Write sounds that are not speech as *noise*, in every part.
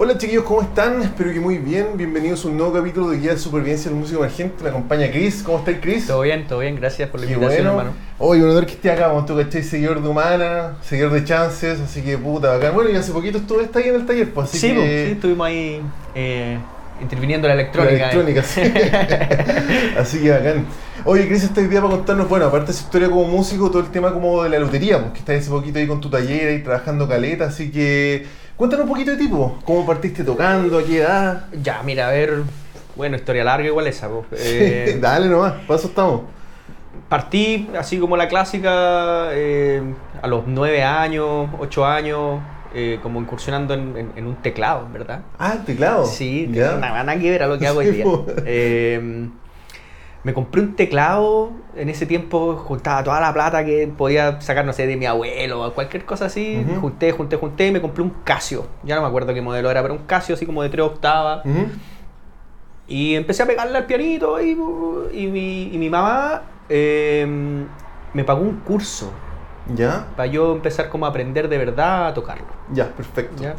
Hola chiquillos, ¿cómo están? Espero que muy bien. Bienvenidos a un nuevo capítulo de Guía de Supervivencia del Músico Emergente. Me acompaña Chris. ¿Cómo estáis, Chris? Todo bien, todo bien. Gracias por la Qué invitación, bueno. hermano. Oye, un honor que esté acá, tú cachai, seguidor de Humana, seguidor de Chances, así que puta, bacán. Bueno, y hace poquito estuve está ahí en el taller, pues así sí, que... pues, sí, estuvimos ahí eh, interviniendo la La electrónica. electrónica, sí. *laughs* Así que bacán. Oye, Chris, esta idea para contarnos, bueno, aparte de su historia como músico, todo el tema como de la lotería, pues, que estás hace poquito ahí con tu taller y trabajando caleta, así que cuéntanos un poquito de tipo, cómo partiste tocando, a qué edad. Ya, mira, a ver. Bueno, historia larga igual esa. pues. *laughs* Eh, Dale nomás, para eso estamos. partí así como la clásica eh, a los nueve años, ocho años, eh, como incursionando en, en- en un teclado, ¿verdad? Ah, el teclado. Sí, Ya. nada, nada que ver a lo que *laughs* hago hoy Sí, día. Me compré un teclado, en ese tiempo juntaba toda la plata que podía sacar, no sé, de mi abuelo o cualquier cosa así. Junté, junté, junté y me compré un Casio. Ya no me acuerdo qué modelo era, pero un Casio así como de tres octavas. Y empecé a pegarle al pianito y, y, mi, y mi mamá eh, me pagó un curso Ya, para yo empezar como a aprender de verdad a tocarlo. ya, perfecto. ¿ya?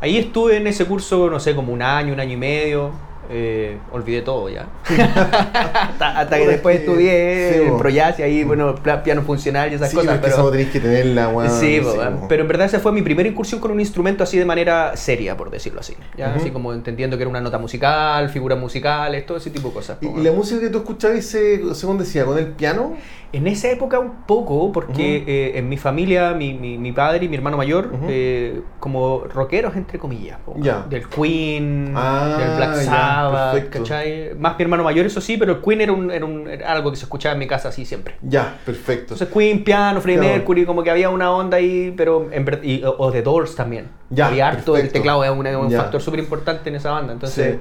Ahí estuve en ese curso, no sé, como un año, un año y medio. Eh, olvidé todo ya. *laughs* hasta, hasta que después que- estudié sí, y ahí, bueno, piano funcional y esas sí, cosas. es que Pero, eso que tenerla, weón. sí, bo. pero en verdad esa fue mi primera incursión con un instrumento así de manera seria, por decirlo así. Así como entendiendo que era una nota musical, figuras musicales, todo ese tipo de cosas. ¿Y, y la música que tú escuchabas, se- según decía, con el piano? En esa época un poco, porque eh, en mi familia, mi, mi, mi padre y mi hermano mayor, eh, como rockeros, entre comillas, po, del Queen, Ah, del Black Sabbath. ¿cachai? Más mi hermano mayor, eso sí, pero el Queen era, un, era, un- era algo que se escuchaba en mi casa así siempre. Ya, perfecto. Entonces Queen, piano, Freddie Claro. Mercury, como que había una onda ahí, pero en y- o, The Doors también. Ya, había harto, el teclado es un, factor súper importante en esa banda, entonces... Sí.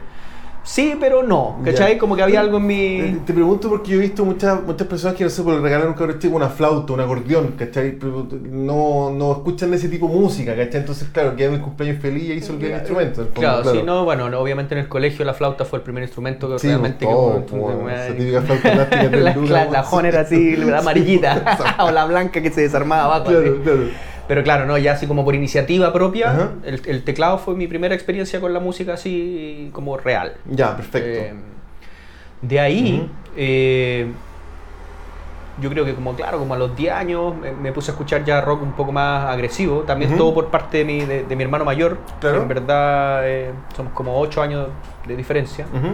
Sí. pero no, ¿cachai? Ya. Como que había algo en mi... te pregunto porque yo he visto muchas muchas personas que no sé, por regalar un cabrón chico una flauta, un acordeón, ¿cachai? Pero no, no escuchan ese tipo de música, ¿cachai? Entonces, claro, queda el cumpleaños feliz y ahí se el instrumento. en el fondo, Claro, sí, no, bueno, no, obviamente en el colegio la flauta fue el primer instrumento que Sí, realmente todo, que- como me- esa típica flauta *laughs* plástica de la, la, la Honer así, la amarillita, *laughs* *laughs* o la blanca que se desarmaba abajo. Claro, así. claro. Pero claro, no, ya así como por iniciativa propia, el, el teclado fue mi primera experiencia con la música así como real. Ya, perfecto. Eh, de ahí, eh, yo creo que como, claro, como a los 10 años me, me puse a escuchar ya rock un poco más agresivo, también todo por parte de mi, de, de mi hermano mayor, Claro. que en verdad eh, somos como 8 años de diferencia. Ujú.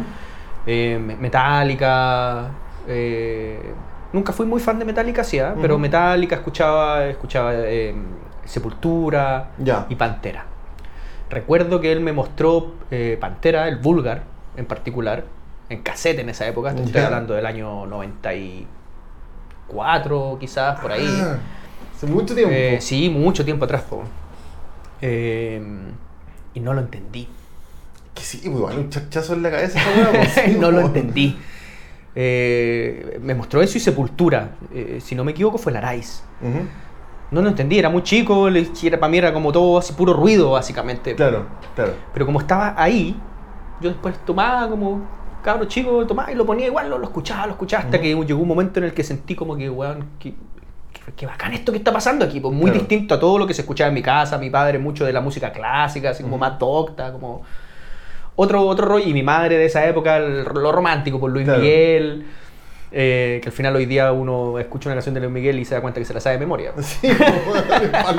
Eh, Metallica, eh, nunca fui muy fan de Metallica, sí, ¿ah? pero. Metallica escuchaba, escuchaba eh, Sepultura y Pantera. Recuerdo que él me mostró eh, Pantera, el Vulgar en particular, en cassette en esa época, te estoy hablando del año 94 quizás, por ahí. Ah, hace mucho tiempo. Eh, sí, mucho tiempo atrás. Eh, y no lo entendí. Que sí, pues igual un chachazo en la cabeza *laughs* no lo entendí. Eh, me mostró eso y Sepultura. Eh, si no me equivoco, fue Larais. Ujú. No lo entendí, era muy chico, era, para mí era como todo así puro ruido, básicamente. Claro, claro. Pero como estaba ahí, yo después tomaba como cabro chico, tomaba y lo ponía igual, lo, lo escuchaba, lo escuchaba, hasta Ujú. que llegó un momento en el que sentí como que, weón, qué, qué- qué bacán esto que está pasando aquí. Pues muy Claro. distinto a todo lo que se escuchaba en mi casa, mi padre mucho de la música clásica, así como Ujú. más docta, como otro, otro rollo. Y mi madre de esa época, el- lo romántico, por Luis Claro. Miguel. eh, que al final hoy día uno escucha una canción de Luis Miguel y se da cuenta que se la sabe de memoria. *laughs* Sí, weón,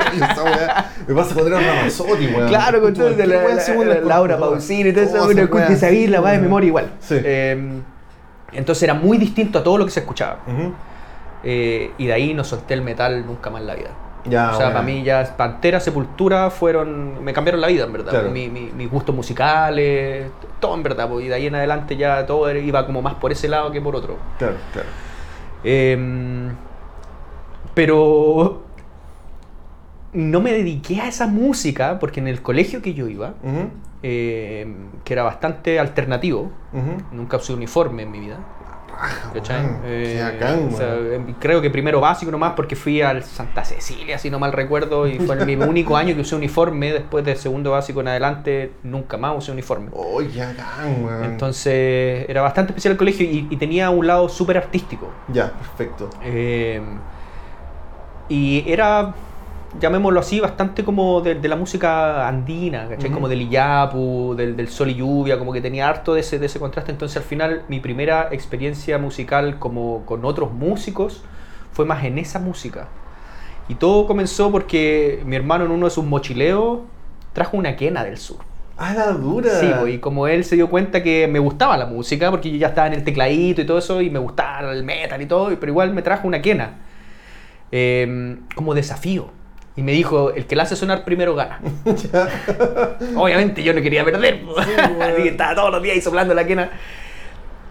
me pasa esa cuando era Ramazotti, weón. Claro, con todo la, la- Laura. Pausini y todo eso, uno escucha sí, la va de memoria igual. Sí. Eh, entonces era muy distinto a todo lo que se escuchaba. Eh, y de ahí no solté el metal nunca más en la vida. Ya, o sea, para mí ya Pantera, Sepultura fueron. me cambiaron la vida, en verdad. Claro. Mi- mi- mis gustos musicales, todo en verdad. pues, y de ahí en adelante ya todo iba como más por ese lado que por otro. Claro, claro. Em, pero no me dediqué a esa música porque en el colegio que yo iba, em, que era bastante alternativo, nunca usé uniforme en mi vida. ¿Cachai? Eh, qué bacán, o sea, weón. em, creo que primero básico nomás porque fui al Santa Cecilia, si no mal recuerdo, y fue mi *laughs* único año que usé uniforme. Después del segundo básico en adelante, nunca más usé uniforme. Oh, bacán, weón. Entonces era bastante especial el colegio y, y tenía un lado súper artístico. Ya, perfecto. Eh, y era llamémoslo así, bastante como de, de la música andina, ¿cachai? Como del Iyapu, del, del sol y lluvia, como que tenía harto de ese, de ese contraste. Entonces al final mi primera experiencia musical como con otros músicos fue más en esa música. Y todo comenzó porque mi hermano en uno de sus mochileos trajo una quena del sur. Ah, la dura. Sí, pues, y como él se dio cuenta que me gustaba la música, porque yo ya estaba en el tecladito y todo eso, y me gustaba el metal y todo, pero igual me trajo una quena. eh, como desafío. Y me dijo, el que la hace sonar primero gana. *laughs* Obviamente yo no quería perder. Sí, *laughs* weón. Así que estaba todos los días ahí soplando la quena.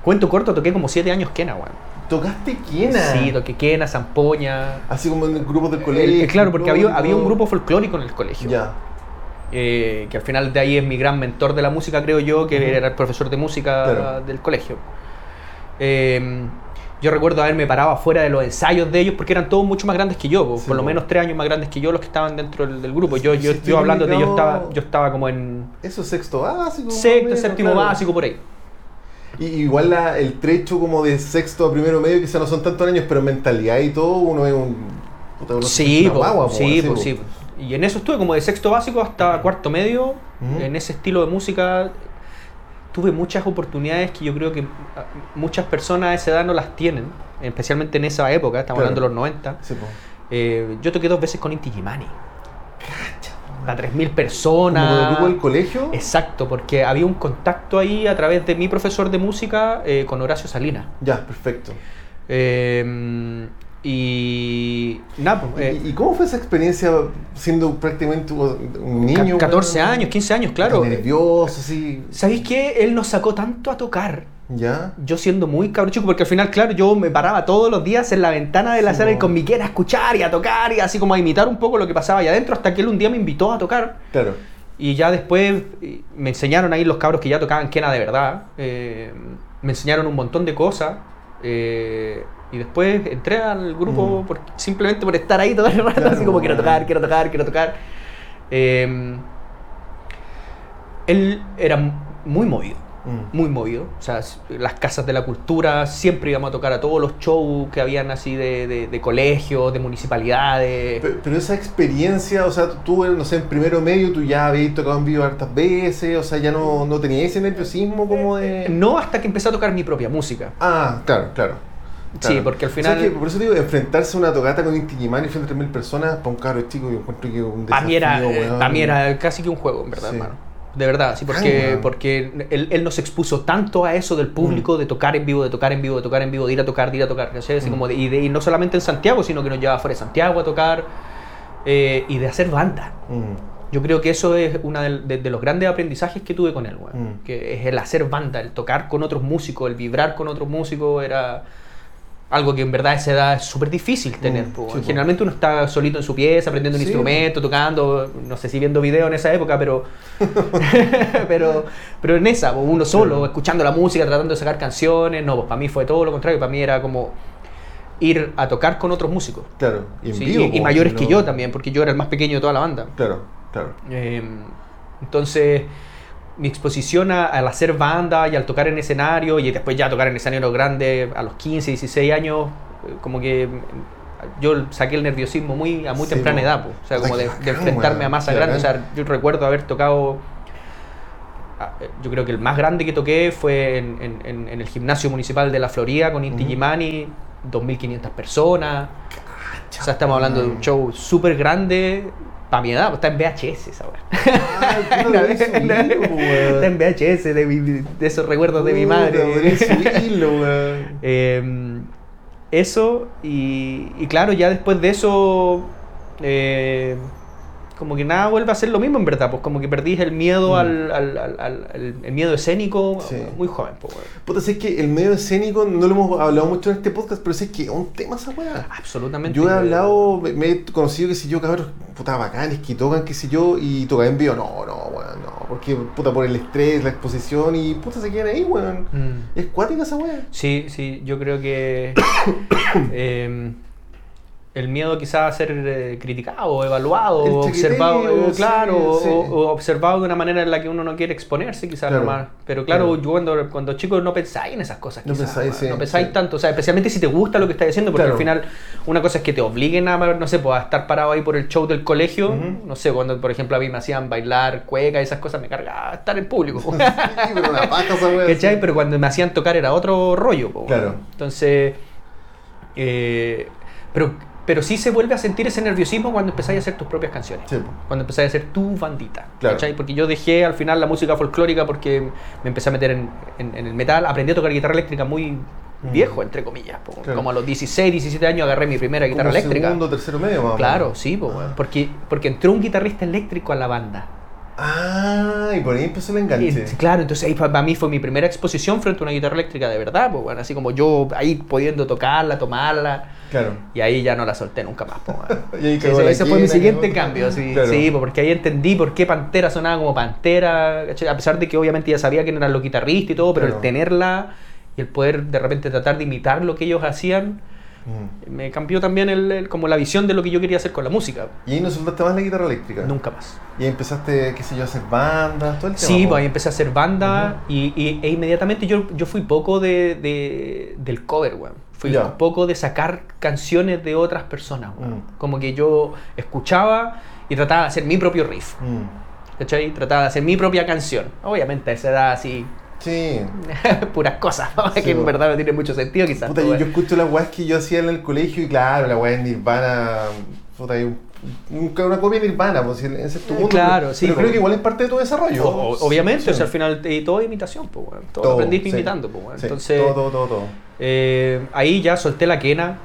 Cuento corto, toqué como siete años quena, weón. ¿Tocaste quena? Sí, toqué quena, zampoña. Así como en grupos del Eh, colegio. claro, porque había, había un grupo folclórico en el colegio. Ya. eh, que al final de ahí es mi gran mentor de la música, creo yo, que era el profesor de música Claro. del colegio. Eh, yo recuerdo haberme parado afuera de los ensayos de ellos porque eran todos mucho más grandes que yo, Sí, por lo menos tres años más grandes que yo los que estaban dentro del, del grupo. Yo, yo, yo hablando de yo estaba, yo estaba como en Eso es sexto básico. sexto, menos, séptimo claro. básico por ahí. Y igual la- el trecho como de sexto a primero medio, quizás no son tantos años, pero en mentalidad y todo, uno es un. uno Sí, po, guagua, sí, así, po, po. sí. Y en eso estuve como de sexto básico hasta cuarto medio, en ese estilo de música. Tuve muchas oportunidades que yo creo que ah, muchas personas a esa edad no las tienen, especialmente en esa época, estamos Claro. hablando de los 90. Sí. Eh, yo toqué dos veces con Inti Gimani. A 3.000 Como del personas. grupo del colegio. Exacto, porque había un contacto ahí a través de mi profesor de música eh, con Horacio Salinas. Ya, perfecto. Eh, y nada, pues, eh, ¿Y, cómo fue esa experiencia siendo prácticamente un niño? ca- 14 weón? años, 15 años, claro. Nervioso, así. ¿Sabéis qué? Él nos sacó tanto a tocar. Ya. Yo siendo muy cabro chico, porque al final, claro, yo me paraba todos los días en la ventana de la Sí, sala y po. con mi a escuchar y a tocar y así como a imitar un poco lo que pasaba allá adentro, hasta que él un día me invitó a tocar. Claro. Y ya después eh, me enseñaron ahí los cabros que ya tocaban quena de verdad. eh, me enseñaron un montón de cosas. eh, y después entré al grupo Mm. por- simplemente por estar ahí todo el rato, Claro, así como quiero tocar, quiero tocar, quiero tocar. Eh, él era muy movido, Mm. muy movido. O sea, las casas de la cultura, siempre íbamos a tocar a todos los shows que habían así de, de, de colegios, de municipalidades. Pero, pero esa experiencia, o sea, tú, no sé, en primero medio, tú ya habías tocado en vivo hartas veces, o sea, ya no, no tenías ese nerviosismo como de... No hasta que empecé a tocar mi propia música. Ah, claro, claro. Sí, porque al O sea, final- por eso digo, enfrentarse a una tocata con Inti Gimani frente a 3.000 personas, para un cabro chico, yo encuentro que un Para mí, era, desafío, eh, mí era casi que un juego, en verdad, Sí. hermano. De verdad, sí, porque, porque él, él nos expuso tanto a eso del público, Mm. de tocar en vivo, de tocar en vivo, de tocar en vivo, de ir a tocar, de ir a tocar. Así Mm. como de- y, de- y no solamente en Santiago, sino que nos llevaba fuera de Santiago a tocar eh, y de hacer banda. Mm. Yo creo que eso es uno de, de- de los grandes aprendizajes que tuve con él. Mm. Que es el hacer banda, el tocar con otros músicos, el vibrar con otros músicos, era algo que en verdad a esa edad es súper difícil tener. Mm, sí, po. Generalmente uno está solito en su pieza, aprendiendo un Sí, instrumento, tocando, no sé si viendo video en esa época, pero *laughs* pero, pero en esa, uno solo, escuchando la música, tratando de sacar canciones. No, pues para mí fue todo lo contrario, para mí era como ir a tocar con otros músicos. Claro, y en vivo. y, mayores que yo también, porque yo era el más pequeño de toda la banda. Claro, claro. Eh, entonces, mi exposición a- al hacer banda y al tocar en escenario y después ya tocar en escenario grande a los 15, 16 años, eh, como que mm, yo saqué el nerviosismo muy a muy Sí, temprana edad, po. o sea, como de, enfrentarme a masa grande. O sea, yo recuerdo haber tocado, ah, eh, yo creo que el más grande que toqué fue en, en- en- el gimnasio municipal de la Florida con Inti. Gimani, 2.500 personas. O sea, estamos hablando de un show súper grande para mi edad, está en VHS esa. Ah, *laughs* po, weón. Está en VHS de, mi- de esos recuerdos de mi madre. subirlo. Eh, *laughs* eso, y, y claro, ya después de eso, eh, como que nada vuelve a ser lo mismo en verdad, pues como que perdí el miedo Mm. al, al- al- el miedo escénico Sí. muy joven. Pues, weón. Puta, sé que el medio escénico no lo hemos hablado mucho en este podcast, pero sé que es un tema esa weá. Absolutamente. Yo he hablado, me, me he conocido, que si yo, cabros, puta, bacanes, que tocan, qué sé yo, y tocan en vivo, no, no, weón, no, porque, puta, por el estrés, la exposición, y puta, se quedan ahí, weón. Mm. Es cuática esa weá. Sí, sí, yo creo que *coughs* eh, el miedo quizás a ser eh, criticado, evaluado, El observado, eh, sí, claro, sí. O, o observado de una manera en la que uno no quiere exponerse quizás Claro, nomás. Pero claro, claro. yo cuando, cuando chico no pensáis en esas cosas No quizás, pensáis, weón. sí, no pensáis tanto, o sea, especialmente si te gusta lo que estás haciendo, porque Claro. al final una cosa es que te obliguen a, no sé, pues a estar parado ahí por el show del colegio, no sé, cuando por ejemplo a mí me hacían bailar cueca y esas cosas, me cargaba estar en público. *laughs* Pero una. Pero cuando me hacían tocar era otro rollo. po, Claro. Entonces, eh, pero, pero sí se vuelve a sentir ese nerviosismo cuando empezáis a hacer tus propias canciones. Sí. Cuando empezáis a hacer tu bandita. Claro. ¿cachai? Porque yo dejé al final la música folclórica porque me empecé a meter en, en- en el metal. Aprendí a tocar guitarra eléctrica muy Mm. viejo, entre comillas. po. Claro. Como a los 16, 17 años agarré mi primera guitarra Como eléctrica. segundo, tercero medio más Claro, sí, po, Ah. porque entró un guitarrista eléctrico a la banda. Ah, y por ahí empezó el enganche. Y, claro, entonces ahí para mí fue mi primera exposición frente a una guitarra eléctrica de verdad, pues bueno, así como yo ahí pudiendo tocarla, tomarla, Claro. y ahí ya no la solté nunca más, bueno. *laughs* Y ahí Sí, ese, fue mi siguiente cambio, sí, Claro. sí, porque ahí entendí por qué Pantera sonaba como Pantera, a pesar de que obviamente ya sabía quién eran los guitarristas y todo, pero Claro. el tenerla y el poder de repente tratar de imitar lo que ellos hacían, Mm. me cambió también el, el- como la visión de lo que yo quería hacer con la música. Y ahí no soltaste más la guitarra eléctrica. Nunca más. Y ahí empezaste, qué sé yo, a hacer bandas, todo el tema. Sí, po. pues ahí empecé a hacer banda y, y- e inmediatamente yo, yo fui poco de, de- del cover, weón. Fui Ya. poco de sacar canciones de otras personas. Mm. Como que yo escuchaba y trataba de hacer mi propio riff, Mm. ¿cachai? Trataba de hacer mi propia canción. Obviamente a esa edad así, Sí. *laughs* puras cosas, ¿no? Sí, que en verdad no tiene mucho sentido quizás. Puta, yo, yo bueno. escucho las weas que yo hacía en el colegio y claro, la wea es Nirvana. Puta, hay un- un- una copia Nirvana, pues ese es tu Eh, mundo. claro, pero, sí, Pero creo como- que igual es parte de tu desarrollo. O- obviamente, Sí. o sea, al final y todo es imitación, pues, weón. Todo, Todo, aprendiste sí. imitando, pues. Sí, Entonces, todo, todo, todo, todo. Eh, ahí ya solté la quena,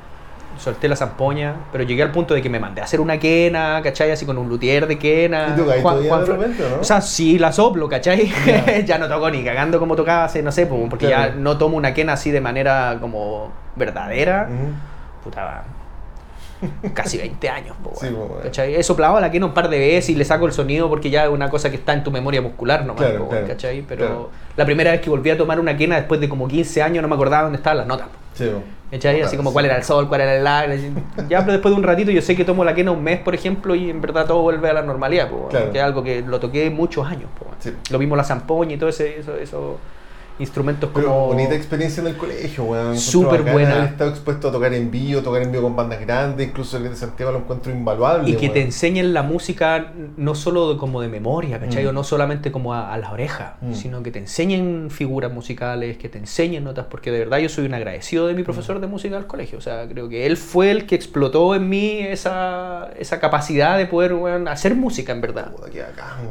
solté la zampoña, pero llegué al punto de que me mandé a hacer una quena, ¿cachai? Así con un luthier de quena. ¿Y tocáis todavía de Fro- repente, o no? O sea, sí la soplo, ¿cachai? Ya. *laughs* ya no toco ni cagando como tocaba hace, no sé, po, porque ya no tomo una quena así de manera como verdadera. Ujú. Puta, *laughs* casi 20 años, po, Sí, po. He soplado la quena un par de veces y le saco el sonido porque ya es una cosa que está en tu memoria muscular nomás, Claro, po, claro, ¿cachai? Pero claro. la primera vez que volví a tomar una quena después de como 15 años no me acordaba dónde estaban las notas. Sí. ¿Cachai? Así como cuál era el sol, cuál era el aire. *laughs* Ya, pero después de un ratito yo sé que tomo la quena un mes, por ejemplo, y en verdad todo vuelve a la normalidad, que es algo que lo toqué muchos años. Sí. Lo mismo la zampoña y todo ese, eso, esos instrumentos Pero como... bonita experiencia en el colegio, weón. Súper buena. Haber estado expuesto a tocar en vivo, tocar en vivo con bandas grandes, incluso el de Santiago lo encuentro invaluable. Y que te weón. enseñen la música no solo de- como de memoria, ¿cachai? Mm. O no solamente como a, a la oreja, Mm. sino que te enseñen figuras musicales, que te enseñen notas, porque de verdad yo soy un agradecido de mi profesor de música del colegio. O sea, creo que él fue el que explotó en mí esa, esa capacidad de poder weón, hacer música, en verdad. Weón.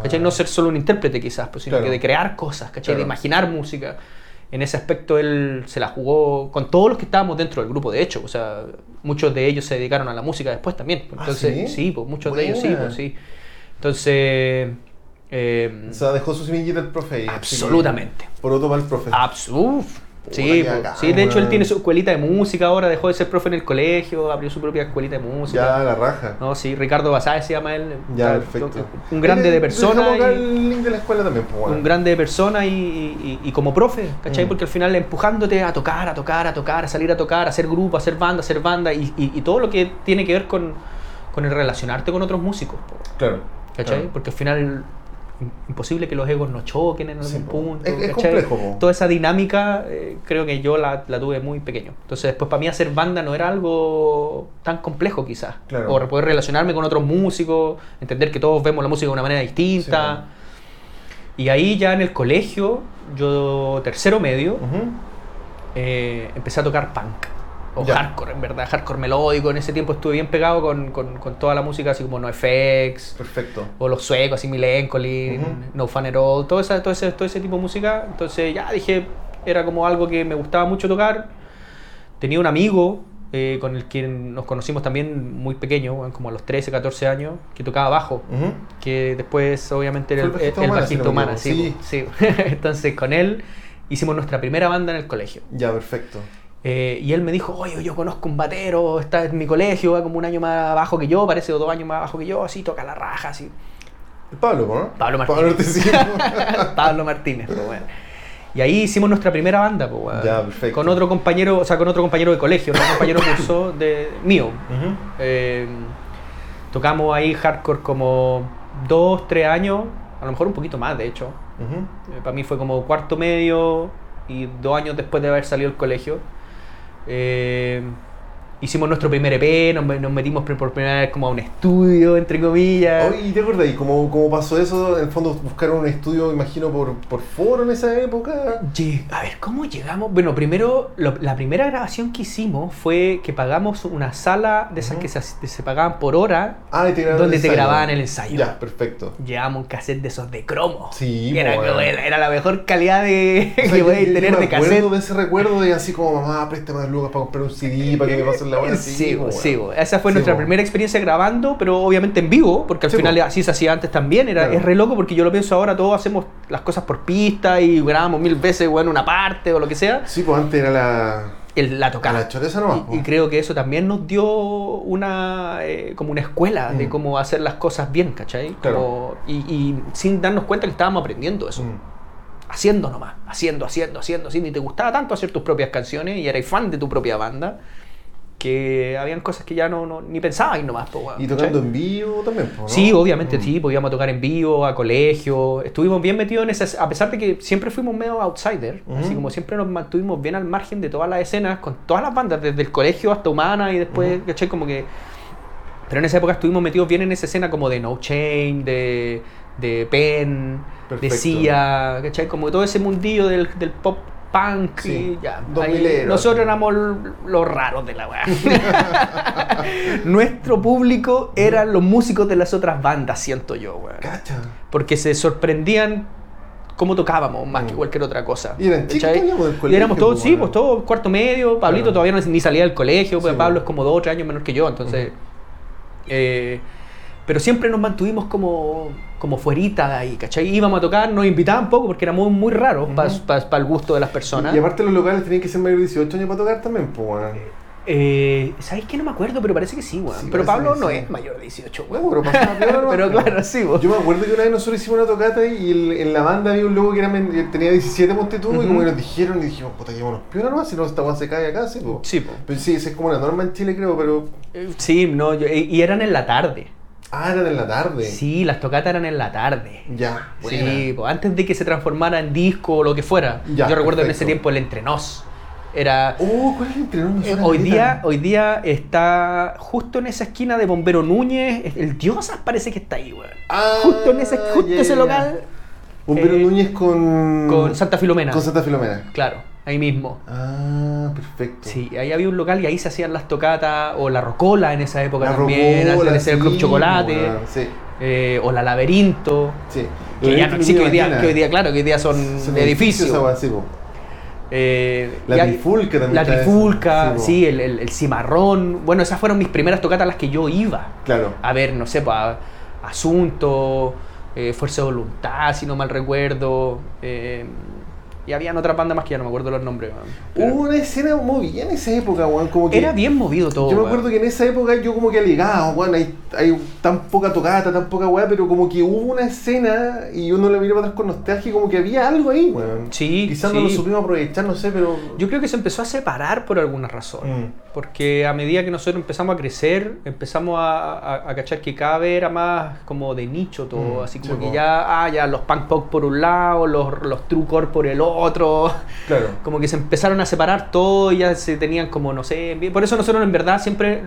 ¿Cachai? No ser solo un intérprete quizás, pues, sino Claro. que de crear cosas, ¿cachai? De Claro. imaginar música. En ese aspecto él se la jugó con todos los que estábamos dentro del grupo, de hecho. O sea, muchos de ellos se dedicaron a la música después también. Ah, Entonces, ¿sí? pues muchos de ellos sí, pues sí. Entonces, eh, O sea, dejó su semillita el profe absolutamente. Por otro mal profe. Abs- uf. Sí, sí, de hecho él tiene su escuelita de música ahora, dejó de ser profe en el colegio, abrió su propia escuelita de música. ya, la raja. No, sí, Ricardo Basáez se llama él. Ya, perfecto. Un grande de persona. y- el link de la escuela también, pues, bueno. un grande de persona y, y- y como profe, ¿cachai? Mm. Porque al final empujándote a tocar, a tocar, a tocar, a salir a tocar, a hacer grupo, a hacer banda, a hacer banda y, todo lo que tiene que ver con, con el relacionarte con otros músicos, po, Claro. ¿cachai? claro. Porque al final imposible que los egos no choquen en algún Sí, punto. Es- complejo. Toda esa dinámica eh, creo que yo la, la tuve muy pequeño. Entonces después para mí hacer banda no era algo tan complejo quizás. Claro. O poder relacionarme con otros músicos, entender que todos vemos la música de una manera distinta. Y ahí ya en el colegio, yo tercero medio, eh, empecé a tocar punk. O Ya. hardcore, en verdad, hardcore melódico. En ese tiempo estuve bien pegado con, con- con toda la música, así como NoFX, Perfecto. o los suecos, así Milencolin. No Fun at All, todo, esa- todo, ese, todo ese tipo de música. Entonces ya dije, era como algo que me gustaba mucho tocar. Tenía un amigo eh, con el que nos conocimos también muy pequeño, como a los 13, 14 años, que tocaba bajo Ujú. que después obviamente era el, el bajista el bajista humana, sí, sí. *laughs* Entonces con él hicimos nuestra primera banda en el colegio. Ya, perfecto. Eh, y él me dijo, oye, yo conozco un batero, está en mi colegio, va como un año más abajo que yo, parece o dos años más abajo que yo, así toca la raja, así. Pablo, ¿no? Pablo Martínez. Pablo. *laughs* Pablo Martínez, pues, bueno. Y ahí hicimos nuestra primera banda, po, weón. Ya, perfecto. Con otro compañero, o sea, con otro compañero de colegio, otro compañero *laughs* curso de mío. Ujú. Eh, tocamos ahí hardcore como dos, tres años, a lo mejor un poquito más, de hecho. Ujú. Eh, para mí fue como cuarto medio y dos años después de haber salido del colegio. Eh, hicimos nuestro primer EP, nos, nos metimos por primera vez como a un estudio, entre comillas. Oye, ¿y te acuerdas? ¿Y cómo, cómo pasó eso? En el fondo buscaron un estudio, imagino, por, por foro en esa época. Lle- A ver, ¿cómo llegamos? Bueno, primero, lo- la primera grabación que hicimos fue que pagamos una sala de esas que se, pagaban por hora, Ah, y te donde te grababan el ensayo. Ya, perfecto. Llevamos un cassette de esos de cromo. Sí, era, era la mejor calidad de, O sea, *laughs* que podéis yo tener me de cassette. de ese recuerdo de así como, mamá, préstame más lucas para comprar un CD, para que me pasen la buena. Sí, sí, esa fue Sí, nuestra primera experiencia grabando, pero obviamente en vivo, porque al final así se hacía antes también. Era, Claro. Es re loco porque yo lo pienso ahora, todos hacemos las cosas por pista y grabamos mil veces bueno, una parte o lo que sea. Sí, pues antes era la, El, la tocada. la choreza nomás. Y, y po. creo que eso también nos dio una eh, como una escuela de Mm. cómo hacer las cosas bien, ¿cachai? Claro. Como- y, y sin darnos cuenta que estábamos aprendiendo eso. Mm. Haciendo nomás, haciendo, haciendo, haciendo, haciendo. Y te gustaba tanto hacer tus propias canciones y eras fan de tu propia banda que habían cosas que ya no, no- ni pensabas y nomás. weón, Y tocando en vivo también. Sí, obviamente Mm. sí, podíamos tocar en vivo, a colegio, estuvimos bien metidos en esas, a pesar de que siempre fuimos medio outsider, Ujú. así como siempre nos mantuvimos bien al margen de todas las escenas, con todas las bandas, desde el colegio hasta Humana y después, Ujú. ¿cachai? Como que... Pero en esa época estuvimos metidos bien en esa escena como de No Chain, de, de Pen, de Perfecto. Sia, ¿cachai? Como todo ese mundillo del, del pop punk Sí, y ya. ahí nosotros éramos los raros de la weá. *laughs* Nuestro público eran los músicos de las otras bandas, siento yo, weón. Porque se sorprendían cómo tocábamos más que Mm. cualquier otra cosa. Y eran chicos del Y colegio, éramos todos, sí, pues todos cuarto medio. Pablito Claro. todavía no, ni salía del colegio, pues Sí, Pablo es como dos o tres años menor que yo, entonces. eh, pero siempre nos mantuvimos como, como fuerita de ahí, ¿cachai? Íbamos a tocar, nos invitaban poco porque éramos muy raros Ujú. para el gusto de las personas. Y aparte los locales tenían que ser mayor de 18 años para tocar también, pues, weón. Eh, ¿Sabes qué? No me acuerdo, pero parece que sí, weón. Sí, pero Pablo no sí. es mayor de 18, Bueno, weón. pero *laughs* pero claro, sí, weón. Yo me acuerdo que una vez nosotros hicimos una tocata y el- en la banda había un loco que era, tenía 17 ponte tú Ujú. y como que nos dijeron y dijimos, puta, llevémonos piola nomás, si no esta weá se cae acá, sí, po. Sí, po. Pero sí, esa es como una norma en Chile, creo, pero. Eh, Sí, no, yo- y y eran en la tarde. Ah, eran en la tarde. Sí, las tocatas eran en la tarde. Ya, Sí, buena. pues, antes de que se transformara en disco o lo que fuera. Ya, Yo recuerdo en perfecto. ese tiempo el entrenos. Era. Oh, ¿cuál es el entrenador? Me eh, hoy, día, hoy día está justo en esa esquina de Bombero Núñez. El Diosas parece que está ahí, weón. Ah, justo en ese, justo ya, ese local. Bombero eh, Núñez con. Con Santa Filomena. Con Santa Filomena. Claro, ahí mismo. Ah, perfecto. Sí, ahí había un local y ahí se hacían las tocatas, o la rocola en esa época La también, rocola, antes de ser el Club Chocolate, Sí, eh, o la Laberinto, sí. que ya no existe hoy día, que hoy día, claro, que hoy día son, Son edificios. po. Eh, La Trifulca también La Trifulca, sí, el, el- el Cimarrón. Bueno, esas fueron mis primeras tocatas a las que yo iba. Claro. A ver, no sé, pa, Asunto, eh, Fuerza de Voluntad, si no mal recuerdo. eh, y habían otras bandas más que ya no me acuerdo los nombres. Pero Hubo una escena muy bien en esa época, weón. Como que. Era bien movido todo. Yo me acuerdo que en esa época yo como que alegaba, weón, hay, hay tan poca tocata, tan poca weá, pero como que hubo una escena y uno la mira para atrás con nostalgia y como que había algo ahí, weón. Sí, Quizás no lo sí. supimos aprovechar, no sé, pero... Yo creo que se empezó a separar por alguna razón. Mm. Porque a medida que nosotros empezamos a crecer, empezamos a, a- a cachar que cada vez era más como de nicho todo. Mm, así como sí, que ya, ah, ya los punk pop por un lado, los, los true core por el otro. Claro. *laughs* Como que se empezaron a separar todo y ya se tenían como, no sé. Por eso nosotros en verdad siempre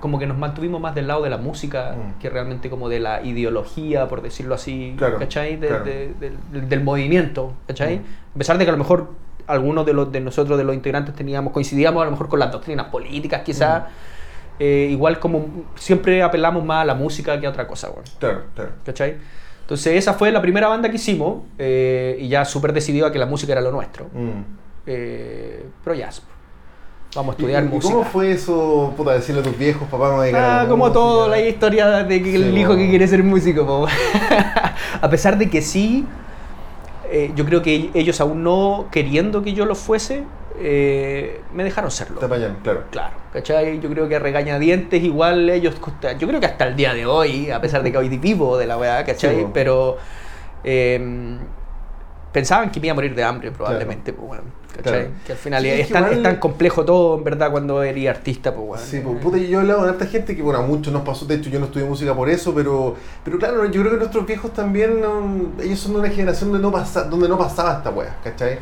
como que nos mantuvimos más del lado de la música Mm. que realmente como de la ideología, por decirlo así, Claro, ¿cachai? De- claro. de- del, del movimiento, ¿cachai? Mm. A pesar de que a lo mejor algunos de, los, de nosotros, de los integrantes, teníamos, coincidíamos a lo mejor con las doctrinas políticas, quizás. Mm. eh, igual como siempre apelamos más a la música que a otra cosa, bueno, Claro, claro. ¿cachai? Entonces esa fue la primera banda que hicimos eh, y ya súper decidido a que la música era lo nuestro. Mm. Eh, pero ya, vamos a ¿Y, estudiar y música. cómo fue eso, puta, decirle a tus viejos, papá, a a Ah, como música"? todo, la historia de que el Sí, hijo que bueno. quiere ser músico. po. *laughs* a pesar de que sí, eh, yo creo que ellos aún no queriendo que yo lo fuese, eh, me dejaron serlo. Te apañan, claro. Claro, ¿cachai? Yo creo que a regañadientes igual ellos, yo creo que hasta el día de hoy, a pesar de que hoy vivo de la weá, ¿cachai? Sí, pero, eh, pensaban que me iba a morir de hambre probablemente, pues. Claro. Que al final Sí, es, es que tan, igual- es tan complejo todo, en verdad, cuando eres artista, pues, weón. Sí, pues, puta, yo he hablado con harta gente que, bueno, a muchos nos pasó, de hecho yo no estudié música por eso, pero, pero claro, yo creo que nuestros viejos también, no- ellos son de una generación donde no, pasa, donde no pasaba esta wea, ¿cachai?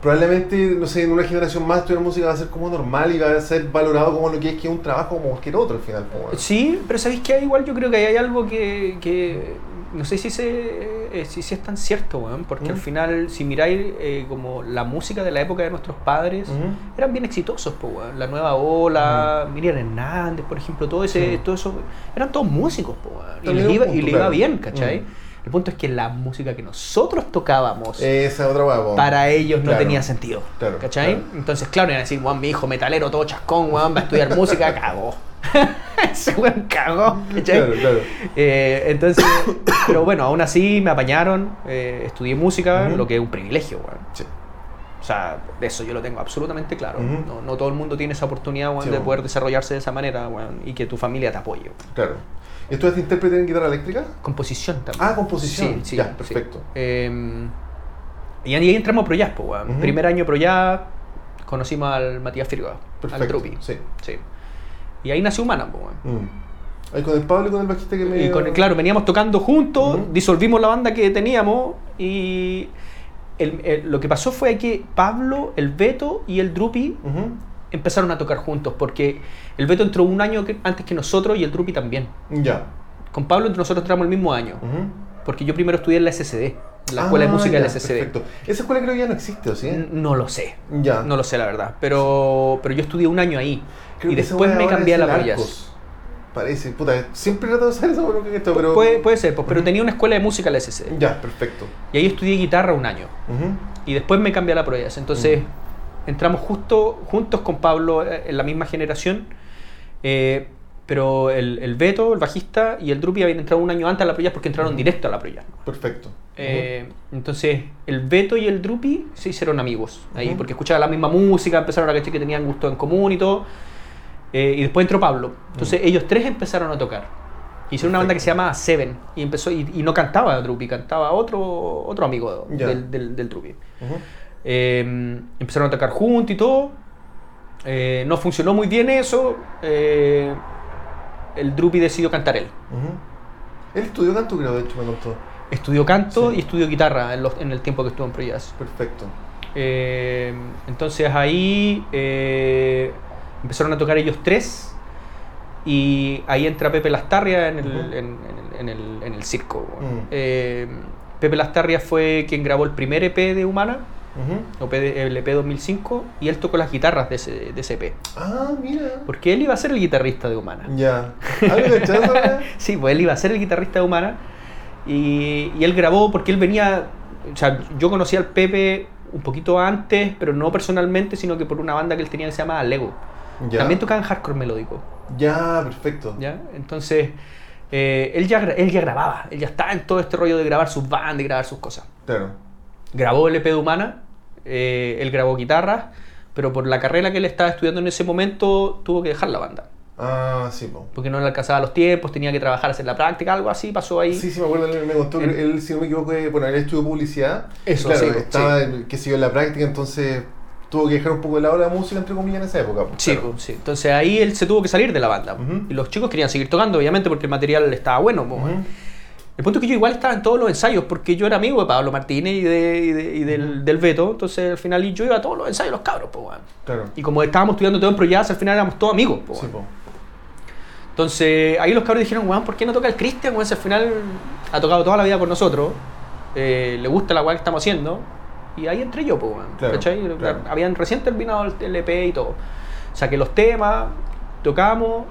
Probablemente, no sé, en una generación más estudiar música va a ser como normal y va a ser valorado como lo que es que es un trabajo como cualquier otro al final. pues. Sí, pero ¿sabéis que igual yo creo que ahí hay algo que, que no sé si, se, eh, si, si es tan cierto, weón, porque Mm. al final, si miráis eh, como la música de la época de nuestros padres, Ujú. eran bien exitosos, pues, weón. La Nueva Ola, Miriam Hernández, por ejemplo, todo ese, Sí. todo eso, eran todos músicos, pues, weón. Y les iba, y les iba claro. bien, ¿cachai? Mm. El punto es que la música que nosotros tocábamos Esa es otra para ellos no tenía sentido. Claro, ¿Cachai? claro. Entonces, claro, iban a decir, Juan, mi hijo metalero, todo chascón, Juan, va a estudiar música, *laughs* cagó. *laughs* Ese weón cagó. Claro, claro. Eh, entonces, pero bueno, aún así me apañaron, eh, estudié música, lo que es un privilegio, weón. Sí. O sea, de eso yo lo tengo absolutamente claro. No, no todo el mundo tiene esa oportunidad, weón, Sí, de poder desarrollarse de esa manera, weón, y que tu familia te apoye. weón. Claro. ¿Y ¿Estudiaste intérprete en guitarra eléctrica? Composición también. Ah, composición. Sí, sí, Ya, sí. perfecto. Eh, y ahí entramos a pues, weón. Primer año ProJazz, conocimos al Matías Firga, al. Drupi. Sí. Sí. Y ahí nació Humana, pues. Mm. Ahí con el Pablo y con el bajista que me. Y con, claro, veníamos tocando juntos, disolvimos la banda que teníamos y el- el- lo que pasó fue que Pablo, el Beto y el Drupi Ujú. empezaron a tocar juntos porque el Beto entró un año que- antes que nosotros y el Drupi también. Ya. Con Pablo entre nosotros entramos el mismo año Ujú. porque yo primero estudié en la SCD, la Escuela de Ah, Música ya, de la SCD. Perfecto. Esa escuela creo que ya no existe, ¿o sí? N- No lo sé. Ya. No lo sé, la verdad. Pero, pero yo estudié un año ahí. Creo y que después me cambié a la. Arcos. Parece, puta, siempre trato de saber eso, pero que esto, pero. Puede, puede ser, pues, pero tenía una escuela de música en la SCD. Ya, perfecto. Y ahí estudié guitarra un año. Y después me cambié a la Proyas. Entonces, entramos justo, juntos con Pablo eh, en la misma generación. eh, pero el, el Beto, el bajista, y el Drupi habían entrado un año antes a la Proyas porque entraron directo a la Proyas. Perfecto. Eh, entonces, el Beto y el Drupi se hicieron amigos ahí, porque escuchaban la misma música, empezaron a cachar que tenían gusto en común y todo. Eh, y después entró Pablo. Entonces, ellos tres empezaron a tocar. Hicieron una banda que se llamaba Seven. Y empezó y, y no cantaba Drupi, cantaba otro, otro amigo del, del, del Drupi. Eh, empezaron a tocar juntos y todo. Eh, no funcionó muy bien eso. Eh, el Drupi decidió cantar él. Ujú. Él estudió canto, creo, de hecho, me contó. Estudió canto Sí. y estudió guitarra en, los- en el tiempo que estuvo en Proyas. Perfecto. Eh, entonces ahí empezaron a tocar ellos tres y ahí entra Pepe Lastarria en el, Ujú. en, en el- en el- en el circo. Mm. Eh, Pepe Lastarria fue quien grabó el primer EP de Humana, o P- el EP 2005, y él tocó las guitarras de ese, de ese EP. Ah, mira. Porque él iba a ser el guitarrista de Humana. Ya. ¿Algo de *laughs* esa wea? Sí, pues él iba a ser el guitarrista de Humana y, y él grabó porque él venía, o sea, yo conocí al Pepe un poquito antes, pero no personalmente, sino que por una banda que él tenía que se llamaba Lego. Ya. También tocaban hardcore melódico, Ya, perfecto. ¿ya? Entonces, eh, él, ya, él ya grababa, él ya estaba en todo este rollo de grabar sus bandas y grabar sus cosas. Claro. Grabó el EP de Humana, eh, él grabó guitarras, pero por la carrera que él estaba estudiando en ese momento tuvo que dejar la banda. Ah, sí, po. Porque no le alcanzaba los tiempos, tenía que trabajar, hacer la práctica, algo así pasó ahí. Sí, sí, me acuerdo, él me contó que En- él, si no me equivoco, eh, bueno, él estudió publicidad. Eso, claro, sí, estaba, sí. sé yo, en la práctica, entonces tuvo que dejar un poco de lado la música, entre comillas, en esa época. po, Sí, claro. pues, sí. Entonces ahí él se tuvo que salir de la banda. Ujú. Y los chicos querían seguir tocando, obviamente, porque el material estaba bueno. po. Ujú. El punto es que yo igual estaba en todos los ensayos, porque yo era amigo de Pablo Martínez y, de, y, de- y del, del Beto. Entonces al final yo iba a todos los ensayos, los cabros. po, weón. Claro. Y como estábamos estudiando todo en Proyas, al final éramos todos amigos. po, Sí, po. Entonces ahí los cabros dijeron, weón, ¿por qué no toca el Cristian? Weón, si al final ha tocado toda la vida con nosotros, eh, le gusta la weá que estamos haciendo. Y ahí entré yo, pues. Claro, ¿cachai? claro. Habían recién terminado el, el EP y todo. Saqué los temas, tocamos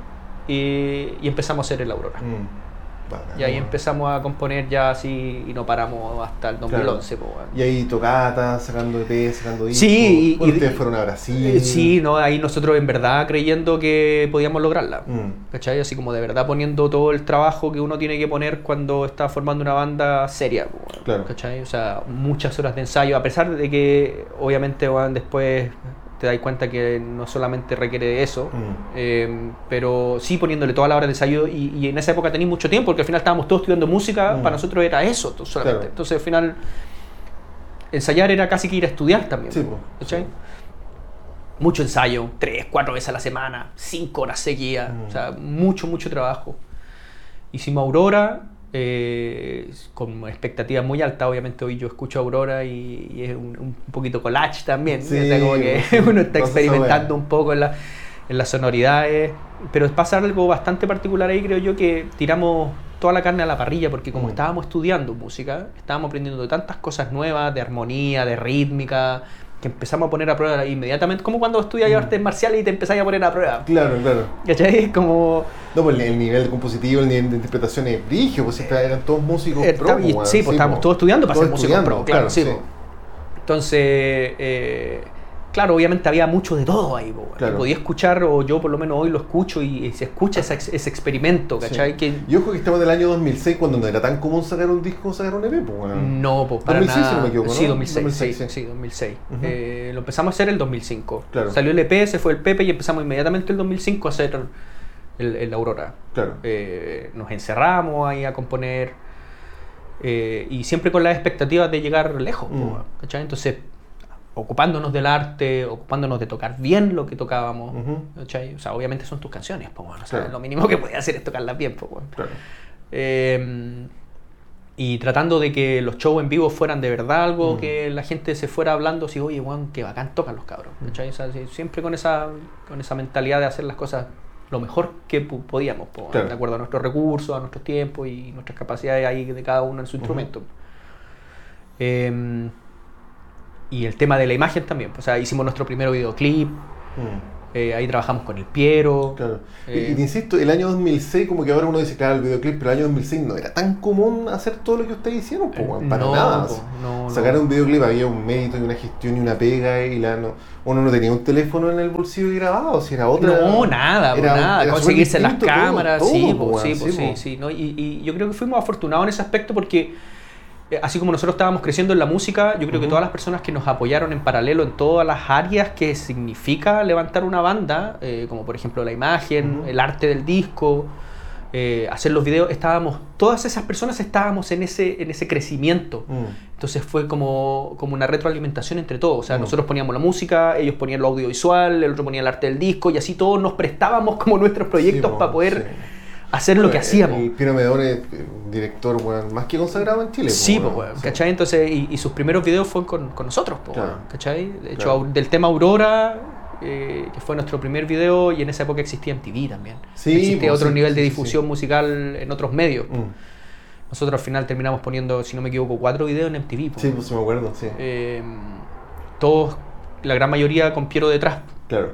y, y empezamos a hacer el Aurora. Mm. Bacán, Y ahí empezamos a componer ya así y no paramos hasta el 2011, pues, weón. Y ahí tocata, sacando EP, sacando discos. Sí, y- Bueno, y- ustedes fueron a Brasil. Eh, Sí, no, ahí nosotros en verdad creyendo que podíamos lograrla. Mm. ¿Cachai? Así como de verdad poniendo todo el trabajo que uno tiene que poner cuando está formando una banda seria. Claro. ¿Cachai? O sea, muchas horas de ensayo, a pesar de que obviamente weón, después te das cuenta que no solamente requiere de eso, Mm. eh, pero sí poniéndole toda la hora de ensayo y, y en esa época tenéis mucho tiempo porque al final estábamos todos estudiando música, Mm. para nosotros era eso solamente. Claro. Entonces al final ensayar era casi que ir a estudiar también. Mucho ensayo, tres, cuatro veces a la semana, cinco horas seguidas, Mm. o sea, mucho, mucho trabajo. Hicimos Aurora, eh, con expectativas muy altas, obviamente hoy yo escucho Aurora y, y es un, un poquito collage también, Sí, o sea, como que *laughs* uno está experimentando un poco en, la- en las sonoridades, pero pasa algo bastante particular ahí, creo yo, que tiramos toda la carne a la parrilla, porque como Mm. estábamos estudiando música, estábamos aprendiendo de tantas cosas nuevas, de armonía, de rítmica, que empezamos a poner a prueba inmediatamente, como cuando estudias Mm. artes marciales y te empezás a poner a prueba. Claro, claro. ¿Cachai? Es como... No, pues el nivel compositivo, el nivel de interpretación es brigio, pues si eran todos músicos Eh, pro, y- sí, pues estábamos todos estudiando para ser músicos pro, claro, sí. Entonces, eh, claro, obviamente había mucho de todo ahí, po, Claro. y podía escuchar, o yo por lo menos hoy lo escucho y, se escucha ese, ex- ese experimento, ¿cachai? Sí. Que Y ojo que estamos en el año 2006 cuando no era tan común sacar un disco o sacar un EP, no, pues para 2006, nada. si no me equivoco, Sí, ¿no? 2006, 2006, sí, sí. sí, 2006. Ujú. Eh, lo empezamos a hacer el 2005. Claro. Salió el EP, se fue el Pepe y empezamos inmediatamente el 2005 a hacer el, el Aurora. Claro. Eh, nos encerramos ahí a componer eh, y siempre con las expectativas de llegar lejos, Mm. ¿cachai? Entonces, ocupándonos del arte, ocupándonos de tocar bien lo que tocábamos. ¿cachai? O sea, obviamente son tus canciones, bueno, o sea, Claro. lo mínimo que puedes hacer es tocarlas bien, po, bueno. Claro. Eh, y tratando de que los shows en vivo fueran de verdad algo que la gente se fuera hablando así, oye, Juan, qué bacán tocan los cabros. ¿cachai? O sea, siempre con esa, con esa mentalidad de hacer las cosas lo mejor que podíamos, Claro. de acuerdo a nuestros recursos, a nuestros tiempos y nuestras capacidades ahí de cada uno en su instrumento. Eh, y el tema de la imagen también, o sea, hicimos nuestro primer videoclip, Mm. eh, ahí trabajamos con el Piero. Claro. Y- Eh, y, te insisto, el año 2006, como que ahora uno dice, claro, el videoclip, pero el año 2006 no era tan común hacer todo lo que ustedes hicieron, pues, weón, para no, nada. po, no, Sacar no. un videoclip había un mérito y una gestión y una pega y la, no, uno no tenía un teléfono en el bolsillo y grabado, si era otra. No, nada, po, era- nada. era Conseguirse las todo, cámaras, todo, sí, po, po, sí, po, sí, po. sí, ¿no? Y, y yo creo que fuimos afortunados en ese aspecto porque, eh, así como nosotros estábamos creciendo en la música, yo creo que todas las personas que nos apoyaron en paralelo en todas las áreas que significa levantar una banda, eh, como por ejemplo la imagen, el arte del disco, eh, hacer los videos, estábamos, todas esas personas estábamos en ese, en ese crecimiento. Entonces fue como, como una retroalimentación entre todos. O sea, nosotros poníamos la música, ellos ponían lo audiovisual, el otro ponía el arte del disco y así todos nos prestábamos como nuestros proyectos Sí, para poder sí. Hacer lo que Bueno, hacíamos. El Pino Medone, eh, director, más que consagrado en Chile. Sí, pues, sí. ¿cachai? Entonces, y, y sus primeros videos fueron con, con nosotros, pues, Claro. ¿cachai? De hecho, Claro. del tema Aurora, eh, que fue nuestro primer video, y en esa época existía MTV también. Sí, existía pues, otro sí, nivel de difusión sí. musical en otros medios. Mm. Nosotros al final terminamos poniendo, si no me equivoco, cuatro videos en MTV. Sí, pues me acuerdo, sí. Eh, todos, la gran mayoría con Piero detrás. Claro.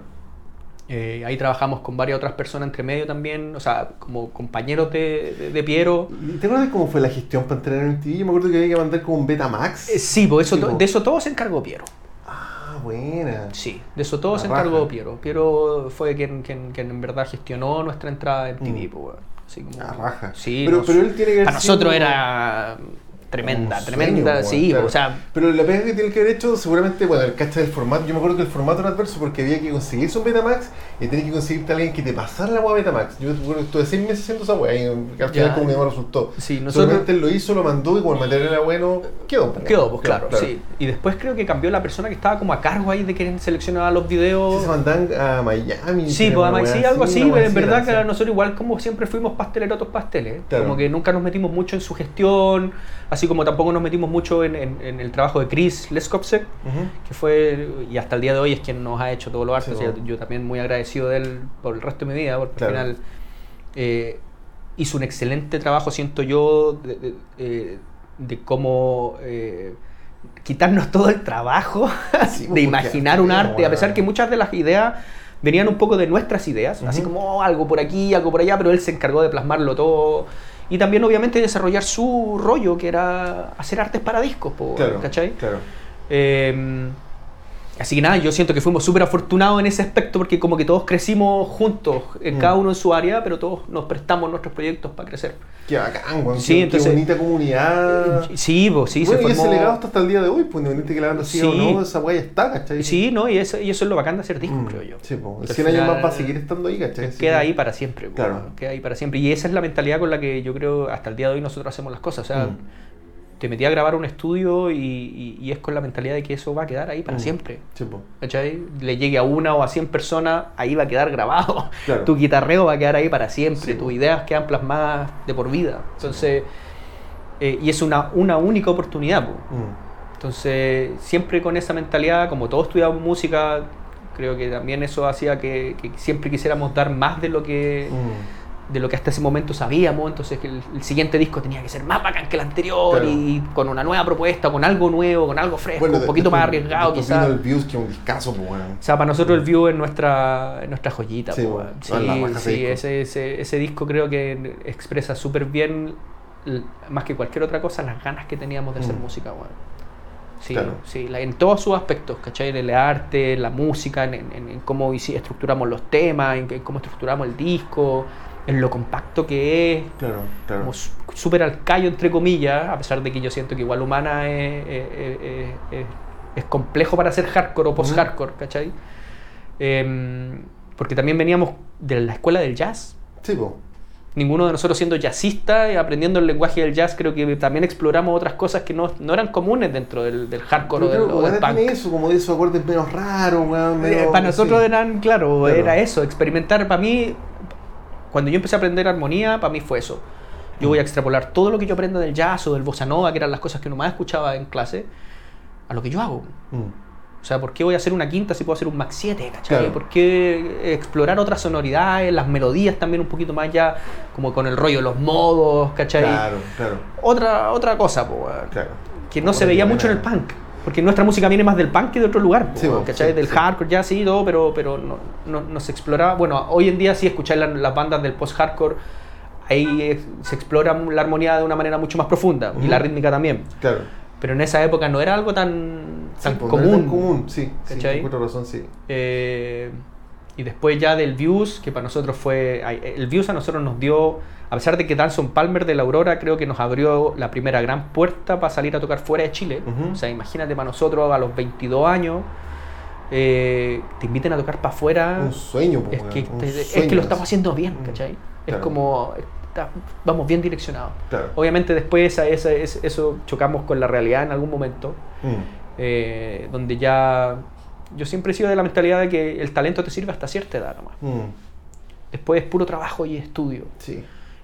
Eh, ahí trabajamos con varias otras personas entre medio también, o sea, como compañeros de, de, de Piero. ¿Y ¿Te acuerdas cómo fue la gestión para entrar en MTV? Yo me acuerdo que había que mandar como un Betamax. Eh, sí, pues eso, po. de eso todo se encargó Piero. Ah, buena. Sí, de eso todo La se encargó raja. Piero. Piero fue quien, quien, quien en verdad gestionó nuestra entrada en TV. Mm. pues, weón. Así como, La raja. Sí, Pero- nos- pero él tiene que para nosotros sido era tremenda, tremenda, sí, claro. o sea, Pero la pega que tiene que haber hecho, seguramente, bueno, el cacha del formato. Yo me acuerdo que el formato era adverso porque había que conseguirse un Betamax y tenía que conseguirte a alguien que te pasara la weá Betamax. Yo que estuve seis meses haciendo esa weá y al final, Ya. como que no resultó. Sí, nosotros- Solamente lo hizo, lo mandó y como el material era bueno, quedó. quedó, weón. pues claro, sí. Y después creo que cambió la persona que estaba como a cargo ahí de quien seleccionaba los videos. Sí, se mandan a Miami. Sí, pues además, weá sí, algo así, weá en verdad que nosotros igual como siempre fuimos pasteleros otros pasteles, Claro. como que nunca nos metimos mucho en su gestión, así como tampoco nos metimos mucho en, en- en el trabajo de Chris Leskopsek, Ujú. que fue, y hasta el día de hoy es quien nos ha hecho todo lo arte, Sí, o sea, bueno. yo también muy agradecido de él por el resto de mi vida, porque Claro. al final eh, hizo un excelente trabajo, siento yo, de, de- eh, de cómo... eh, quitarnos todo el trabajo *laughs* Sí, de imaginar un arte, a pesar que muchas de las ideas venían un poco de nuestras ideas, así como oh, algo por aquí, algo por allá, pero él se encargó de plasmarlo todo y también obviamente desarrollar su rollo, que era hacer artes para discos, po, Claro, ¿cachai? claro. Eh, así que nada, yo siento que fuimos súper afortunados en ese aspecto porque como que todos crecimos juntos, en Mm. cada uno en su área, pero todos nos prestamos nuestros proyectos para crecer. Qué bacán, weón. Sí, qué, entonces- qué bonita comunidad. Sí, pues sí, bueno, se y ese formó... legado está hasta el día de hoy, pues independiente que la banda siga o Sí. no, esa weá está, ¿cachai? Sí, ¿no? Y eso, y eso es lo bacán de hacer discos, Mm, creo yo. Sí, pues. Que al 100 años más va a seguir estando ahí, ¿cachai? Así Queda que- ahí para siempre. po, Claro. Queda ahí para siempre. Y esa es la mentalidad con la que yo creo hasta el día de hoy nosotros hacemos las cosas. O sea, Mm. Te metí a grabar un estudio y, y- y es con la mentalidad de que eso va a quedar ahí para Mm. siempre. Sí. Le llegue a una o a 100 personas, ahí va a quedar grabado. Claro. *laughs* Tu guitarreo va a quedar ahí para siempre. Sí, Tus po. ideas quedan plasmadas de por vida. Entonces, eh, y es una, una única oportunidad. po. Mm. Entonces, siempre con esa mentalidad, como todos estudiamos música, creo que también eso hacía que, que siempre quisiéramos dar más de lo que Mm. De lo que hasta ese momento sabíamos, entonces que el, el siguiente disco tenía que ser más bacán que el anterior Claro. y con una nueva propuesta, con algo nuevo, con algo fresco, Bueno, un poquito más arriesgado quizás. el Views, que un discazo, pues, bueno. O sea, para nosotros el View es nuestra, es nuestra joyita. Sí, bueno, weón. la sí, ese sí, ese, ese, ese disco creo que expresa súper bien, más que cualquier otra cosa, las ganas que teníamos de hacer Mm. música. weón. Sí, Claro. sí, la- en todos sus aspectos, ¿cachai? En el arte, en la música, en, en- en cómo estructuramos los temas, en, en cómo estructuramos el disco, en lo compacto que es, Claro, claro. como súper al callo, entre comillas, a pesar de que yo siento que igual humana es, es- es- es- es complejo para hacer hardcore o post-hardcore, ¿cachai? Em, porque también veníamos de la escuela del jazz. Sí, po. Ninguno de nosotros siendo jazzista y aprendiendo el lenguaje del jazz, creo que también exploramos otras cosas que no, no eran comunes dentro del, del hardcore o del, o del punk. eso, como de esos acordes menos raros, weón. Eh, medio- para nosotros sí. eran, claro, Claro. era eso, experimentar. Para mí, cuando yo empecé a aprender armonía, para mí fue eso. Yo Mm. voy a extrapolar todo lo que yo aprendo del jazz o del bossa nova, que eran las cosas que uno más escuchaba en clase, a lo que yo hago. Mm. O sea, ¿por qué voy a hacer una quinta si puedo hacer un Max 7? ¿cachai? Claro. ¿Por qué explorar otras sonoridades, las melodías también un poquito más ya, como con el rollo, los modos, ¿cachai? Claro, claro, Otra, otra cosa, po, claro. que no se veía mucho en el punk. Porque nuestra música viene más del punk que de otro lugar, Sí, po, ¿cachai? sí, del sí. hardcore, ya sí, todo, pero, pero no, no, no se exploraba. Bueno, hoy en día sí escucháis la- las bandas del post-hardcore, ahí se explora la armonía de una manera mucho más profunda y la rítmica también. Claro. Pero en esa época no era algo tan, Sí, tan no era común. tan común, sí. Sí, encuentro razón, sí. Eh, y después ya del Views, que para nosotros fue. El Views a nosotros nos dio, a pesar de que Danson Palmer de la Aurora creo que nos abrió la primera gran puerta para salir a tocar fuera de Chile. O sea, imagínate para nosotros a los 22 años, eh, te inviten a tocar para afuera. Un sueño, pues, es, que, un te- es sueño que lo estamos haciendo bien, Mm, ¿cachai? Es como. está- vamos bien direccionados. Claro. Obviamente después esa- esa- eso chocamos con la realidad en algún momento Mm. eh, donde ya yo siempre he sido de la mentalidad de que el talento te sirve hasta cierta edad nomás. Mm. Después es puro trabajo y estudio. Sí.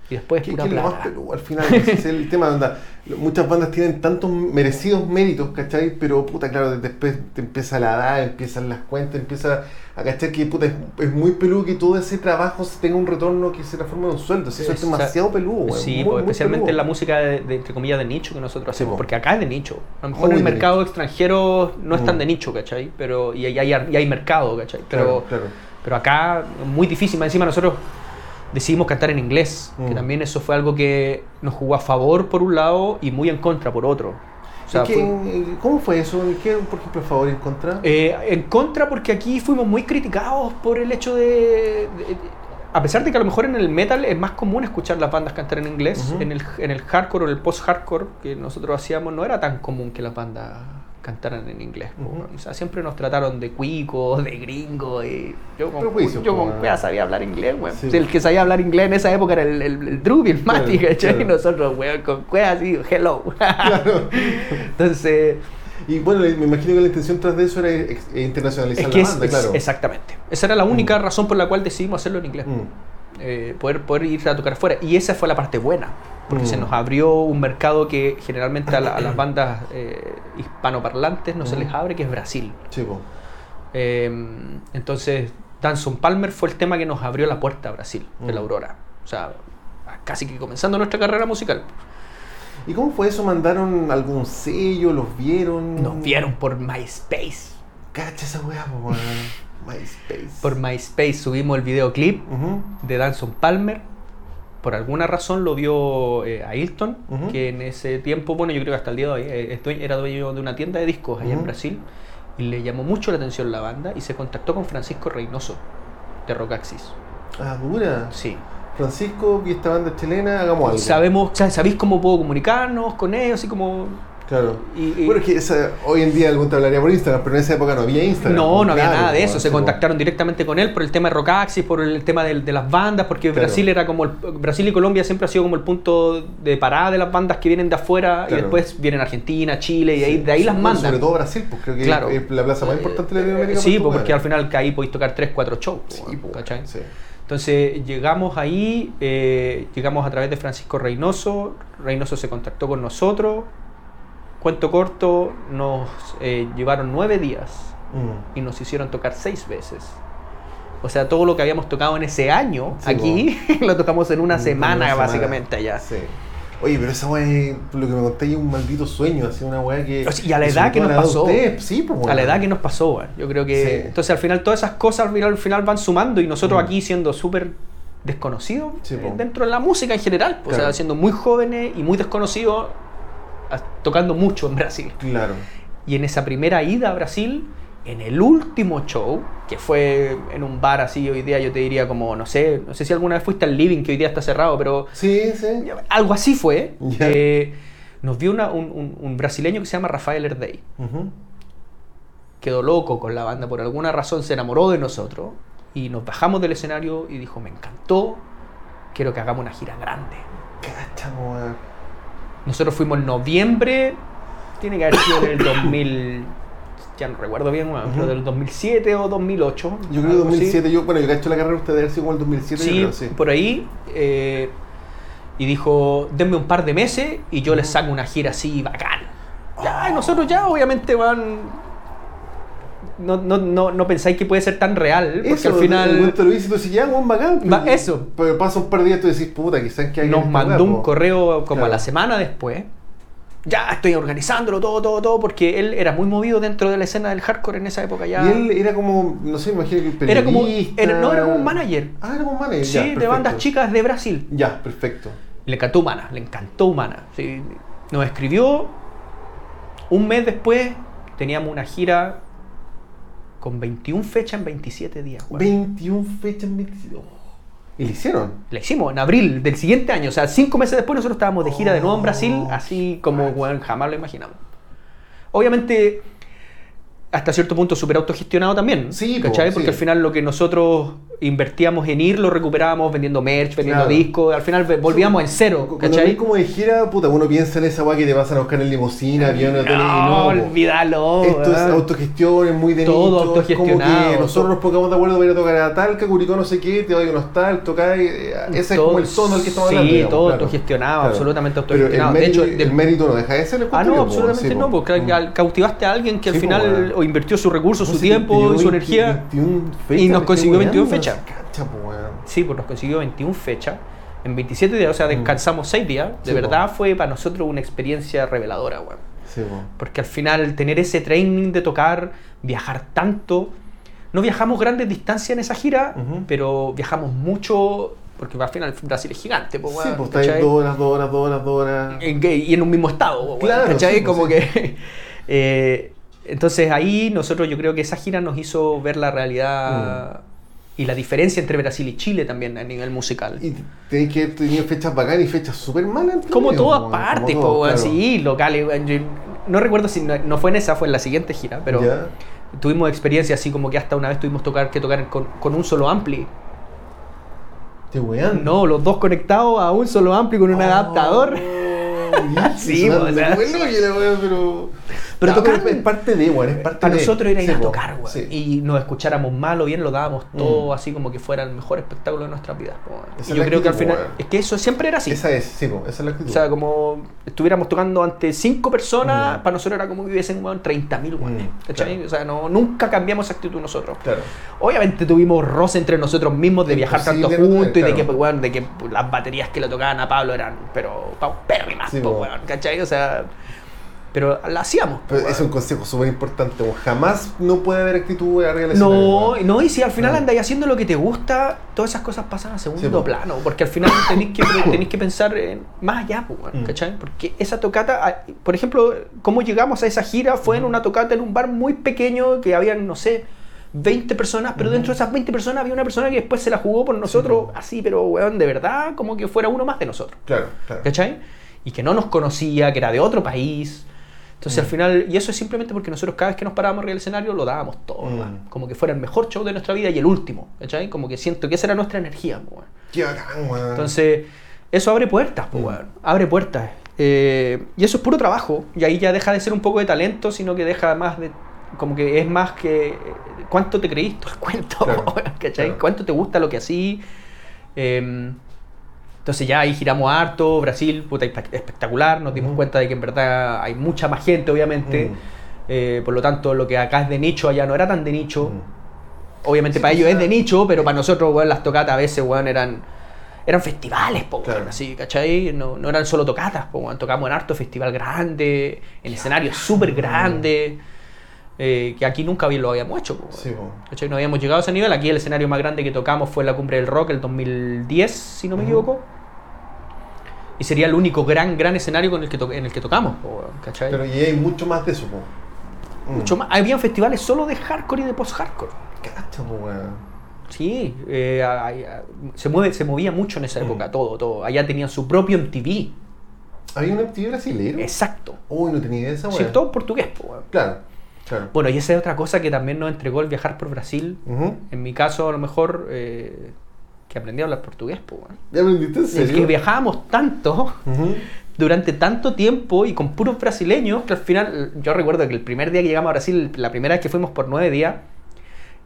Y después es ¿Qué, pura qué más peludo al final? Ese es el tema. onda, muchas bandas tienen tantos merecidos méritos, ¿cachai? Pero, puta, claro, después te empieza la edad, empiezan las cuentas, empieza a cachar que, puta, es, es muy peludo que todo ese trabajo tenga un retorno que se transforme en un sueldo. Eso es demasiado peludo, weón, Sí, muy, pues, muy especialmente peludo. en la música de, de, entre comillas de nicho que nosotros hacemos, po. porque acá es de nicho. A lo mejor en el mercado extranjero no es tan Mm. de nicho, ¿cachai? Pero, y, hay, y hay mercado, ¿cachai? Pero, Claro, claro. pero acá muy difícil. Más Encima nosotros decidimos cantar en inglés, que Mm. también eso fue algo que nos jugó a favor por un lado y muy en contra por otro. O sea, ¿Y qué- fue- ¿Cómo fue eso? ¿Qué, por ejemplo, a favor y en contra? Eh, en contra porque aquí fuimos muy criticados por el hecho de, de- A pesar de que a lo mejor en el metal es más común escuchar las bandas cantar en inglés, Ujú. en, el, en el hardcore o el post-hardcore que nosotros hacíamos no era tan común que las bandas cantaran en inglés. po, Ujú. O sea, siempre nos trataron de cuicos, de gringos. Y yo con, Prejuicios, yo con cueva sabía hablar inglés, weón. Sí. El que sabía hablar inglés en esa época era el, el, el Druby, el Mati, Claro, claro. Y nosotros, weón, con cueva así, hello. *laughs* Entonces... Y bueno, me imagino que la intención tras de eso era internacionalizar Es que la banda, es- claro. exactamente. Esa era la única razón por la cual decidimos hacerlo en inglés. Mm. Eh, poder, poder ir a tocar fuera. Y esa fue la parte buena. Porque Mm. se nos abrió un mercado que generalmente a, la- a las bandas eh, hispanoparlantes no se Mm. les abre, que es Brasil. Sí. Eh, entonces, Danson Palmer fue el tema que nos abrió la puerta a Brasil, de la Mm. Aurora. O sea, casi que comenzando nuestra carrera musical. ¿Y cómo fue eso? ¿Mandaron algún sello? ¿Los vieron? Nos vieron por MySpace. Cacha esa weá. MySpace. Por MySpace subimos el videoclip de Danson Palmer. Por alguna razón lo vio eh, Ailton, Ujú. que en ese tiempo, bueno, yo creo que hasta el día de hoy, eh, era dueño de una tienda de discos allá en. Brasil. Y le llamó mucho la atención la banda y se contactó con Francisco Reynoso, de Rockaxis. Ah, dura. Sí. Francisco, vi esta banda chilena, hagamos algo. Sabemos, sa- ¿Sabéis cómo puedo comunicarnos con ellos? Así como Claro. Y- y- bueno, es que esa- hoy en día algún te hablaría por Instagram, pero en esa época no había Instagram. No, no había nada de eso. Se contactaron directamente con él por el tema de Rockaxis, por el tema del- de, las bandas, porque Claro. Brasil era como el, Brasil y Colombia siempre ha sido como el punto de parada de las bandas que vienen de afuera y después vienen Argentina, Chile y ahí, Sí. de ahí las Bueno, mandan. Sobre todo Brasil, pues creo que Claro. es la plaza más importante de Latinoamérica. Sí, pues, porque al final que ahí podéis tocar 3, 4 shows. Sí, pues, pues, ¿cachai? sí. Entonces llegamos ahí, eh, llegamos a través de Francisco Reynoso, Reynoso se contactó con nosotros, cuento corto, nos eh, llevaron nueve días Mm. y nos hicieron tocar seis veces. O sea, todo lo que habíamos tocado en ese año, Sí, aquí, *laughs* lo tocamos en una En semana, una básicamente allá. Sí. Oye, pero esa weá, lo que me conté, es un maldito sueño, así una weá que. O sea, y a la edad que nos a pasó. ustedes, sí, pues, A la edad que nos pasó, weón. yo creo que... Sí. Entonces al final todas esas cosas al final, al final van sumando y nosotros Mm. aquí siendo súper desconocidos Sí, eh, dentro de la música en general, o sea, Claro. siendo muy jóvenes y muy desconocidos, a- tocando mucho en Brasil. Claro. Y en esa primera ida a Brasil, en el último show, que fue en un bar así, hoy día yo te diría como, no sé, no sé si alguna vez fuiste al Living, que hoy día está cerrado, pero Sí, sí. algo así fue. Ya. eh, nos vio una- un, un- un brasileño que se llama Rafael Erdey. Ujú. Quedó loco con la banda, por alguna razón se enamoró de nosotros y nos bajamos del escenario y dijo, me encantó, quiero que hagamos una gira grande. Cacha. Nosotros fuimos en noviembre, tiene que haber sido en el *coughs* 2000, ya no recuerdo bien, bueno, pero del 2007 o 2008. Yo creo que algo así. 2007, yo, bueno, yo cacho la carrera de ustedes sido como el 2007, yo Sí, creo, sí. por ahí. eh, y dijo, denme un par de meses y yo les saco una gira así bacán. Ya, y nosotros ya obviamente van... No, no, no, no pensáis que puede ser tan real, porque Eso, al final... momento lo tú decís, ya, bacán. Va, eso. Pero pasa un par de días y tú decís, puta, quizás que hay nos mandó un correo como a la semana después. Ya estoy organizándolo todo, todo, todo, porque él era muy movido dentro de la escena del hardcore en esa época ya. Y él era como, no sé, imagino que Era como- era- no, era como un manager. Ah, era como un manager. sí, ya, de perfecto. bandas chicas de Brasil. Ya, perfecto. Le encantó Humana, le encantó Humana. sí. Nos escribió. Un mes después teníamos una gira con 21 fechas en 27 días. weón. 21 fechas en 27. Oh. ¿Y le hicieron? La hicimos en abril del siguiente año. O sea, cinco meses después nosotros estábamos de gira de nuevo en Brasil, Oh, así como jamás lo imaginamos. Obviamente, hasta cierto punto súper autogestionado también. Sí, ¿cachai? sí. Porque al final lo que nosotros invertíamos en ir lo recuperábamos vendiendo merch, vendiendo Claro. discos. Al final volvíamos en cero. ¿cachai? como de gira, puta, uno piensa en esa weá que te pasan a buscar en limusina, avión, hotel No, po. olvídalo. Esto es autogestión, es muy de Todo nicho, es autogestionado, Como que nosotros nos pongamos de acuerdo para ir a tocar a Talca, Curicó no sé qué, te a unos tal, tocar, eh, ese es como el tono al que estamos sí, hablando. digamos, todo claro. autogestionado, Claro. absolutamente Pero autogestionado. el De mérito, hecho, del- el mérito no deja de ser el Ah, no, absolutamente sí, no, po. porque Mm. cautivaste a alguien que al Sí, final o invirtió sus recursos, su tiempo y su 20, energía. 21 y fechas, nos me consiguió estoy 21 weando, fechas. po, weón. Sí, pues nos consiguió 21 fechas en 27 días, o sea, descansamos 6 días. De Mm. Sí, verdad po. fue para nosotros una experiencia reveladora, weón. Sí, po. Porque al final tener ese training de tocar, viajar tanto, no viajamos grandes distancias en esa gira, Ujú. pero viajamos mucho, porque al final Brasil es gigante, pues, Sí, pues está ahí ¿cachai? dos horas, dos horas, dos horas, dos horas. y en un mismo estado, weón, Claro, ¿cachai? sí, pues, Como sí. que... *laughs* eh, entonces ahí nosotros yo creo que esa gira nos hizo ver la realidad y la diferencia entre Brasil y Chile también a nivel musical. Y tenéis que tenido fechas bacanas y fechas súper malas. Como todas partes, como po, todo, claro. sí, locales. Yo no recuerdo si no, no fue en esa, fue en la siguiente gira, pero tuvimos experiencia así como que hasta una vez tuvimos tocar, que tocar con, con un solo ampli. Te wean. No, los dos conectados a un solo ampli con un adaptador. *laughs* Sí, o sea. bueno, pero. Pero Ya, tocar- es parte de, weón, es parte Para de. nosotros era ir Sí, a tocar, weón. sí. Y nos escucháramos mal o bien, lo dábamos todo Mm. así como que fuera el mejor espectáculo de nuestras vidas. weón. Y yo creo que al final. weón. Es que eso siempre era así. Esa es, sí, po, esa es la actitud. O sea, como estuviéramos tocando ante cinco personas, Mm. para nosotros era como que hubiesen 30.000, weón. Mm, claro. O sea, no, nunca cambiamos esa actitud nosotros. claro. Obviamente tuvimos roce entre nosotros mismos de viajar Imposible tanto no juntos y de que, pues, weón, de que las baterías que le tocaban a Pablo eran, pero, paupérrimas, Sí, po. weón, ¿cachai? O sea, pero la hacíamos. Pero weón. es un consejo súper importante. Jamás no puede haber actitud del escenario, No, no, y si al final No. andáis haciendo lo que te gusta, todas esas cosas pasan a segundo Sí, plano, porque al final *coughs* tenéis que, tenéis que pensar en más allá, Mm. ¿cachai? Porque esa tocata, ah, por ejemplo, cómo llegamos a esa gira fue en una tocata en un bar muy pequeño que habían, no sé, 20 personas, pero dentro de esas 20 personas había una persona que después se la jugó por nosotros, así, pero, weón, de verdad, como que fuera uno más de nosotros. Claro, claro. ¿Cachai? Y que no nos conocía, que era de otro país. Entonces Mm. al final, y eso es simplemente porque nosotros cada vez que nos parábamos arriba del escenario lo dábamos todo, Mm. como que fuera el mejor show de nuestra vida y el último, ¿cachai? Como que siento que esa era nuestra energía, weón. Qué bacán, weón. Entonces, eso abre puertas, pues, Mm. weón. Abre puertas. Eh, y eso es puro trabajo. Y ahí ya deja de ser un poco de talento, sino que deja más de. Como que es más que. ¿Cuánto te creíste el cuento? *laughs* Claro, ¿Cachai? claro. ¿Cuánto te gusta lo que así? Eh, entonces ya ahí giramos harto, Brasil, puta, espe- espectacular, nos dimos cuenta de que en verdad hay mucha más gente, obviamente, Mm. Eh, por lo tanto lo que acá es de nicho, allá no era tan de nicho, Mm. Obviamente Sí, para ellos sea- es de nicho, pero para nosotros, weón, las tocatas a veces, weón, eran, eran festivales, po, weón, Claro. así, ¿cachai? No, no eran solo tocatas, po, weón, tocamos en harto festival grande, en escenarios súper grandes, eh, que aquí nunca bien lo habíamos hecho. Sí. No habíamos llegado a ese nivel. Aquí el escenario más grande que tocamos fue la Cumbre del Rock el 2010, si no me Ujú. equivoco. Y sería el único gran, gran escenario con el que en el que tocamos, po. Pero y hay mucho más de eso, po. Mm. Mucho más. Habían festivales solo de hardcore y de post-hardcore. Sí, eh, ay- ay- se, mueve, se movía mucho en esa Mm. época, todo, todo. Allá tenían su propio MTV. ¿Había un MTV brasilero? Exacto. Uy, no tenía idea de esa, Sí, weón. todo en portugués, po. Claro, claro. Bueno, y esa es otra cosa que también nos entregó el viajar por Brasil. En mi caso, a lo mejor, eh, que aprendí a hablar portugués, po. ¿Ya aprendiste en Es serio? que viajábamos tanto, durante tanto tiempo y con puros brasileños, que al final, yo recuerdo que el primer día que llegamos a Brasil, la primera vez que fuimos por nueve días,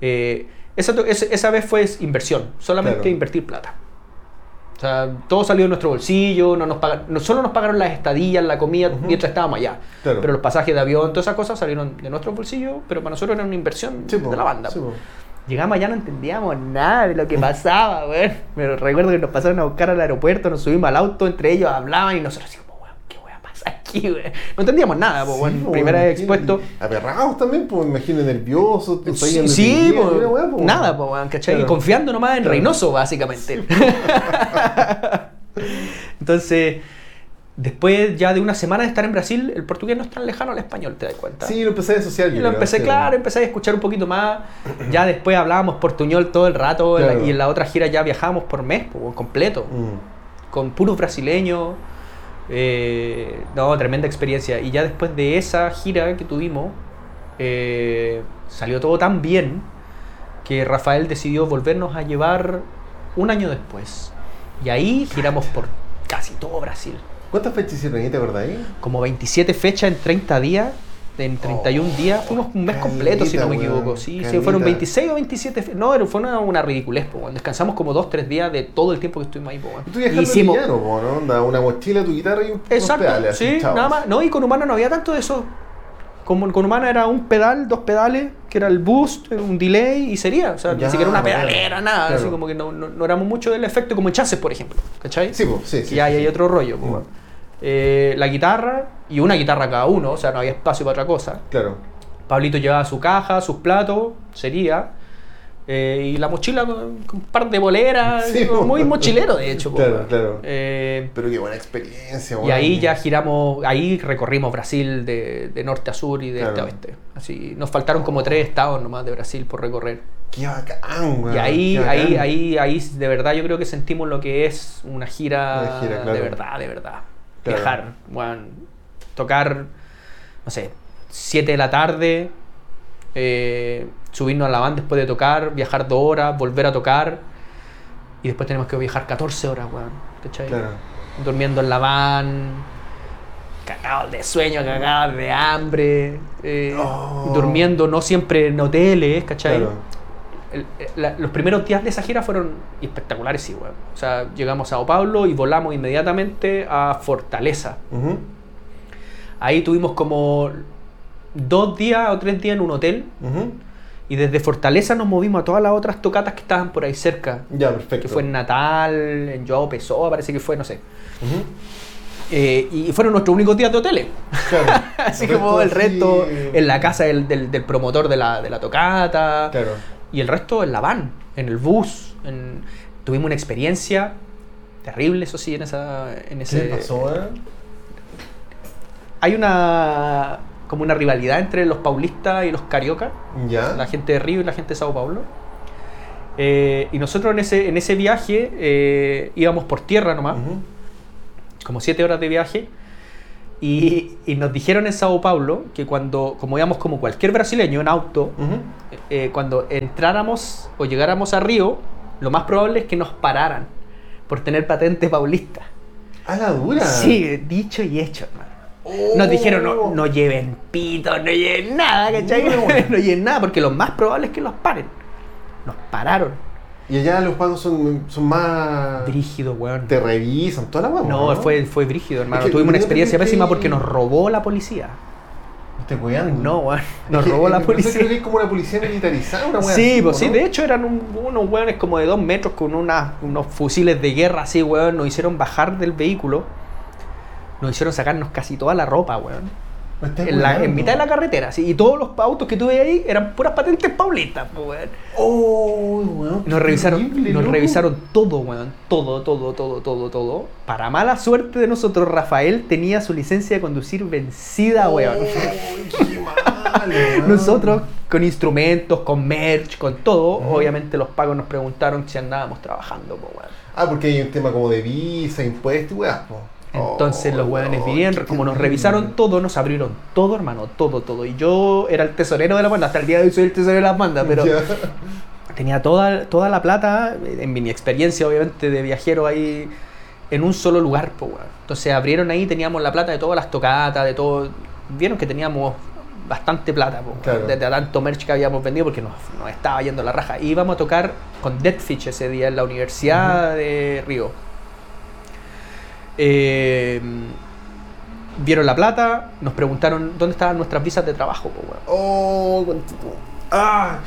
eh, esa, esa, esa vez fue inversión, solamente Claro. invertir plata. O sea, todo salió de nuestro bolsillo, no nos no solo nos pagaron las estadías, la comida, mientras estábamos allá. Claro. Pero los pasajes de avión, todas esas cosas salieron de nuestro bolsillo, pero para nosotros era una inversión Sí, po. de la banda. Sí. Llegamos allá, no entendíamos nada de lo que pasaba, *laughs* weón. Pero recuerdo que nos pasaron a buscar al aeropuerto, nos subimos al auto, entre ellos hablaban y nosotros así como, weón, ¿qué weón pasa aquí? No entendíamos nada, pues, Sí, Primera me vez expuesto. Aperrados también, pues imagino nerviosos. Sí, po, nada, pues, weón, ¿cachai? Claro. Confiando nomás en. Reynoso, básicamente. *laughs* Entonces, después ya de una semana de estar en Brasil, el portugués no es tan lejano al español, te das cuenta. Sí, lo empecé a asociar. Y lo empecé, sí. claro, empecé a escuchar un poquito más. Ya después hablábamos portuñol todo el rato en la- Claro. y en la otra gira ya viajábamos por mes, po, completo, Mm. con puros brasileños. Eh, no, tremenda experiencia. Y ya después de esa gira que tuvimos, eh, salió todo tan bien que Rafael decidió volvernos a llevar un año después. Y ahí giramos por casi todo Brasil. ¿Cuántas fechas hicieron ahí, te acordáis? Como 27 fechas en 30 días. En 31 Oh, días fuimos un mes completo, si no me equivoco. weón, Sí, sí, fueron 26 o 27. fe- No, fue una, una ridiculez. po, weón. Descansamos como 2-3 días de todo el tiempo que estuvimos ahí. po, weón. Y tú viajando Hicimos- liviano, po, ¿no? Onda, una mochila, tu guitarra y un Exacto, pedales, así, sí, chao. nada más. No, y con Humana no había tanto de eso. Como con Humana era un pedal, dos pedales, que era el boost, un delay y sería. O sea, Ya, ni siquiera una pedalera, nada. Así claro. como que no, no, no éramos mucho del efecto como en Chances, por ejemplo. ¿Cachai? Sí, pues, sí, sí. y ahí sí, hay sí. otro rollo. po, Mm. Eh, la guitarra y una guitarra cada uno, o sea, no había espacio para otra cosa. Claro. Pablito llevaba su caja, sus platos, sería. eh, y la mochila con, con un par de boleras, *laughs* Sí, muy mochilero de hecho. Claro, claro. Eh, Pero qué buena experiencia, y ahí ya giramos, ahí recorrimos Brasil de, de norte a sur y de este a oeste. Así, nos faltaron como tres estados nomás de Brasil por recorrer. Qué bacán, y ahí, bacán. ahí, ahí, ahí, de verdad yo creo que sentimos lo que es una gira, Una gira, de verdad, de verdad. Claro. Viajar, weón, tocar, no sé, 7 de la tarde, eh, subirnos a la van después de tocar, viajar dos horas, volver a tocar y después tenemos que viajar 14 horas, weón. ¿cachai? Claro. durmiendo en la van, cagados de sueño, cagados de hambre, eh, Oh. durmiendo no siempre en hoteles, ¿cachai? Claro. El- la- los primeros días de esa gira fueron espectaculares, sí, weón. O sea, llegamos a Sao Paulo y volamos inmediatamente a Fortaleza. Ahí tuvimos como dos días o tres días en un hotel y desde Fortaleza nos movimos a todas las otras tocatas que estaban por ahí cerca. Ya, perfecto. Que fue en Natal, en Joao Pessoa, parece que fue, no sé. Eh, y fueron nuestros únicos días de hoteles. Claro. *laughs* Así como el resto sí. en la casa del, del- del promotor de la, de la tocata. Claro. Y el resto en la van, en el bus. en- Tuvimos una experiencia terrible, eso sí, en, esa, en ¿Qué ese... le pasó, eh? Hay una como una rivalidad entre los paulistas y los cariocas, Ya. la gente de Río y la gente de Sao Paulo. Eh, y nosotros en ese, en ese viaje eh, íbamos por tierra nomás, Ujú. como siete horas de viaje. Y, y nos dijeron en Sao Paulo que cuando, como íbamos como cualquier brasileño en auto, eh, cuando entráramos o llegáramos a Río, lo más probable es que nos pararan por tener patente paulista. A la dura. Sí, dicho y hecho, hermano. Oh. Nos dijeron, no, no lleven pito, no lleven nada, ¿cachai? No. *laughs* No, lleven nada, porque lo más probable es que los paren. Nos pararon. Y allá los pagos son, son más. Brígido, weón. Te revisan, toda la weá. No, fue, fue brígido, hermano. Es que Tuvimos una te experiencia pésima que- porque nos robó la policía. Estoy cuidando. No, weón. Nos Es que- robó la policía. Como una policía militarizada, una weá Sí, pues sí, de hecho eran un- unos weones como de dos metros con unas- unos fusiles de guerra así, weón. Nos hicieron bajar del vehículo. Nos hicieron sacarnos casi toda la ropa, weón. Estás En, la- en mitad de la carretera, sí. Y todos los autos que tuve ahí eran puras patentes paulistas, pues, weón. Oh, weón. Nos revisaron, nos loco. revisaron todo, weón. Todo, todo, todo, todo, todo. Para mala suerte de nosotros, Rafael tenía su licencia de conducir vencida, weón. Oh, qué *laughs* mal, weón. Nosotros, con instrumentos, con merch, con todo, obviamente los pagos nos preguntaron si andábamos trabajando, po, weón. Ah, porque hay un tema como de visa, impuestos y weá, po. Entonces Oh, los weones no, vinieron, como nos revisaron todo, nos abrieron todo, hermano, todo, todo. Y yo era el tesorero de la banda, hasta el día de hoy soy el tesorero de la banda, *laughs* pero tenía toda, toda la plata, en mi experiencia obviamente de viajero ahí, en un solo lugar, po, weón. Entonces abrieron ahí, teníamos la plata de todas las tocatas, de todo. Vieron que teníamos bastante plata, po, weón, Claro. de, de tanto merch que habíamos vendido porque nos, nos estaba yendo la raja. Y íbamos a tocar con Deadfish ese día en la Universidad de Río. Eh, vieron la plata, nos preguntaron dónde estaban nuestras visas de trabajo. Oh, Ah.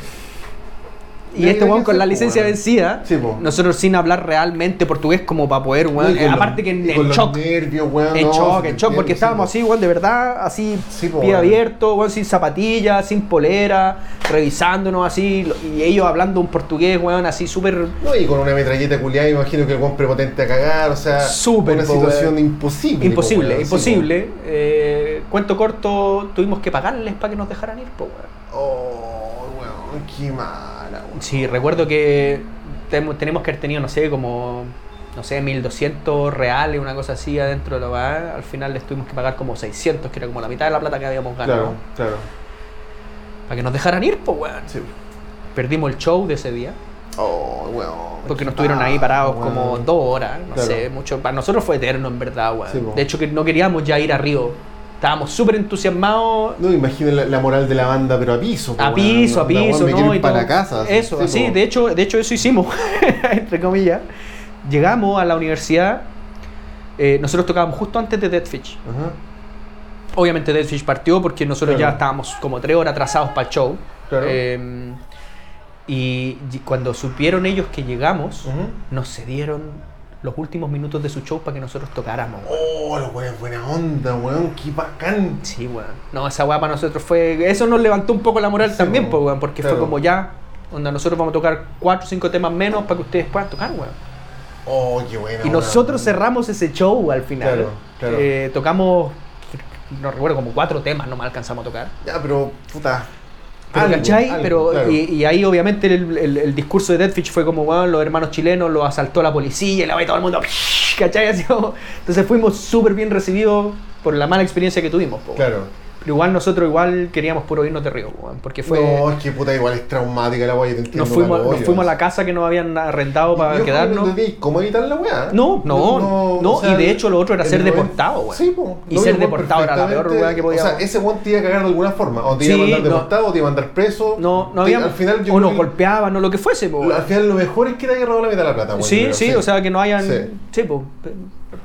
Y este weón con la licencia weón. vencida, Sí, nosotros sin hablar realmente portugués como para poder, weón. No, eh, aparte que en, en shock. nervios, weón, En no, shock, en shock, porque estábamos así, weón, de verdad, así, Sí, pie weón. abierto, weón, sin zapatillas, sin polera, revisándonos así, y ellos hablando un portugués, weón, así súper... No, y con una metralleta culiada, imagino que el buen prepotente a cagar, o sea, Súper, una po, situación weón. imposible. po, Imposible, weón, sí, imposible. Eh, cuento corto, tuvimos que pagarles para que nos dejaran ir, po, weón. Oh, weón, qué weón. Sí, recuerdo que tenemos que haber tenido, no sé, como, no sé, 1200 reales, una cosa así adentro de la weá. Al final les tuvimos que pagar como 600, que era como la mitad de la plata que habíamos ganado. Claro, claro. Para que nos dejaran ir, pues, weón. Sí. Perdimos el show de ese día. Oh, weón. Porque nos tuvieron ahí parados weón. como dos horas, no Claro. sé, mucho. Para nosotros fue eterno, en verdad, weón. Sí, de hecho, que no queríamos ya ir a Río. Estábamos súper entusiasmados. No, imaginen la, la moral de la banda, pero a piso. po, A piso, a piso, ¿no? ir Y para la casa. así, Eso, sí, así, de hecho, de hecho eso hicimos, *laughs* entre comillas. Llegamos a la universidad, eh, nosotros tocábamos justo antes de Deadfish. Ajá, Obviamente Deadfish partió porque nosotros Claro. ya estábamos como tres horas atrasados para el show. Claro. Eh, y cuando supieron ellos que llegamos, nos cedieron los últimos minutos de su show para que nosotros tocáramos. weón. Oh, los weones, buena onda, weón, qué bacán. Sí, weón. No, esa weá para nosotros fue. Eso nos levantó un poco la moral Sí, también, pues, weón, porque Claro. fue como ya. Onda, nosotros vamos a tocar cuatro o cinco temas menos para que ustedes puedan tocar, weón. Oh, qué buena. Y weón. nosotros cerramos ese show al final. Claro, claro. Eh, tocamos, no recuerdo, como cuatro temas, no me alcanzamos a tocar. Ya, pero, puta. Pero, algo, ¿cachai? algo, pero, claro. y, y ahí obviamente el, el- el discurso de Deadfish fue como, weón, los hermanos chilenos los asaltó la policía y la ve todo el mundo, *laughs* ¿cachai? Así como- entonces fuimos súper bien recibidos por la mala experiencia que tuvimos, po. Claro. Pero igual nosotros igual queríamos puro irnos de Río, weón, porque fue... No, es que puta, igual es traumática la weá, yo te entiendo. nos fuimos, nos fuimos a la casa que nos habían arrendado Y, para quedarnos. no ¿Cómo evitar la weá? No, no, no, y de hecho lo otro era ser deportado, weón. Sí, po. Y No, ser deportado era la peor weá que podía- O sea, ese weón te iba a cagar de alguna forma. O te iba a Sí, mandar no. deportado, o te iba a mandar preso. No, no había... Al final yo o nos golpeaban o lo que fuese, po, Al final lo mejor es que te haya robado la mitad de la plata, weón. Sí, sí, o sea, que no hayan, Sí. po,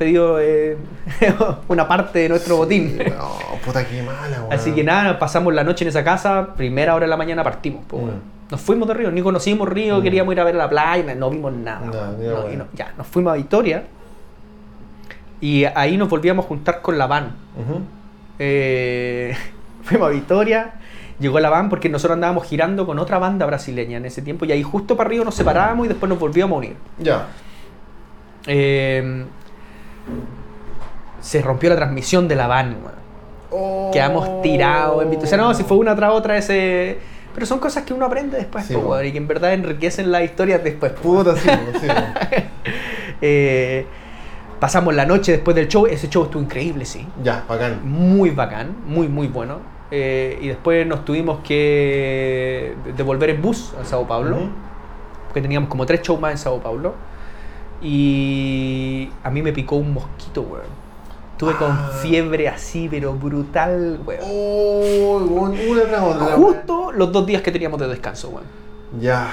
pedido eh, *laughs* una parte de nuestro botín. No, puta, qué mala, weón. Así que nada, pasamos la noche en esa casa, primera hora de la mañana partimos. po, Mm. Nos fuimos de Río, ni conocimos Río, Mm. queríamos ir a ver la playa, no vimos nada. No, y no- ya, nos fuimos a Vitoria y ahí nos volvíamos a juntar con la van. Eh, *laughs* fuimos a Vitoria, llegó la van porque nosotros andábamos girando con otra banda brasileña en ese tiempo y ahí justo para Río nos separábamos y después nos volvíamos a unir. Ya. Eh, se rompió la transmisión de la van. Oh. Quedamos tirados en. O sea, no, si fue una tras otra ese... Pero son cosas que uno aprende después, Sí, po, y que en verdad enriquecen las historias después. Puta, sí, *laughs* sí. Eh, Pasamos la noche después del show, ese show estuvo increíble, sí. Ya, bacán. Muy bacán, muy, muy bueno. Eh, y después nos tuvimos que devolver en bus a Sao Paulo, porque teníamos como tres shows más en Sao Paulo. Y a mí me picó un mosquito, weón. Tuve con Ah. fiebre así, pero brutal, weón. Oh, weón, una tras otra. Justo los dos días que teníamos de descanso, weón. Ya.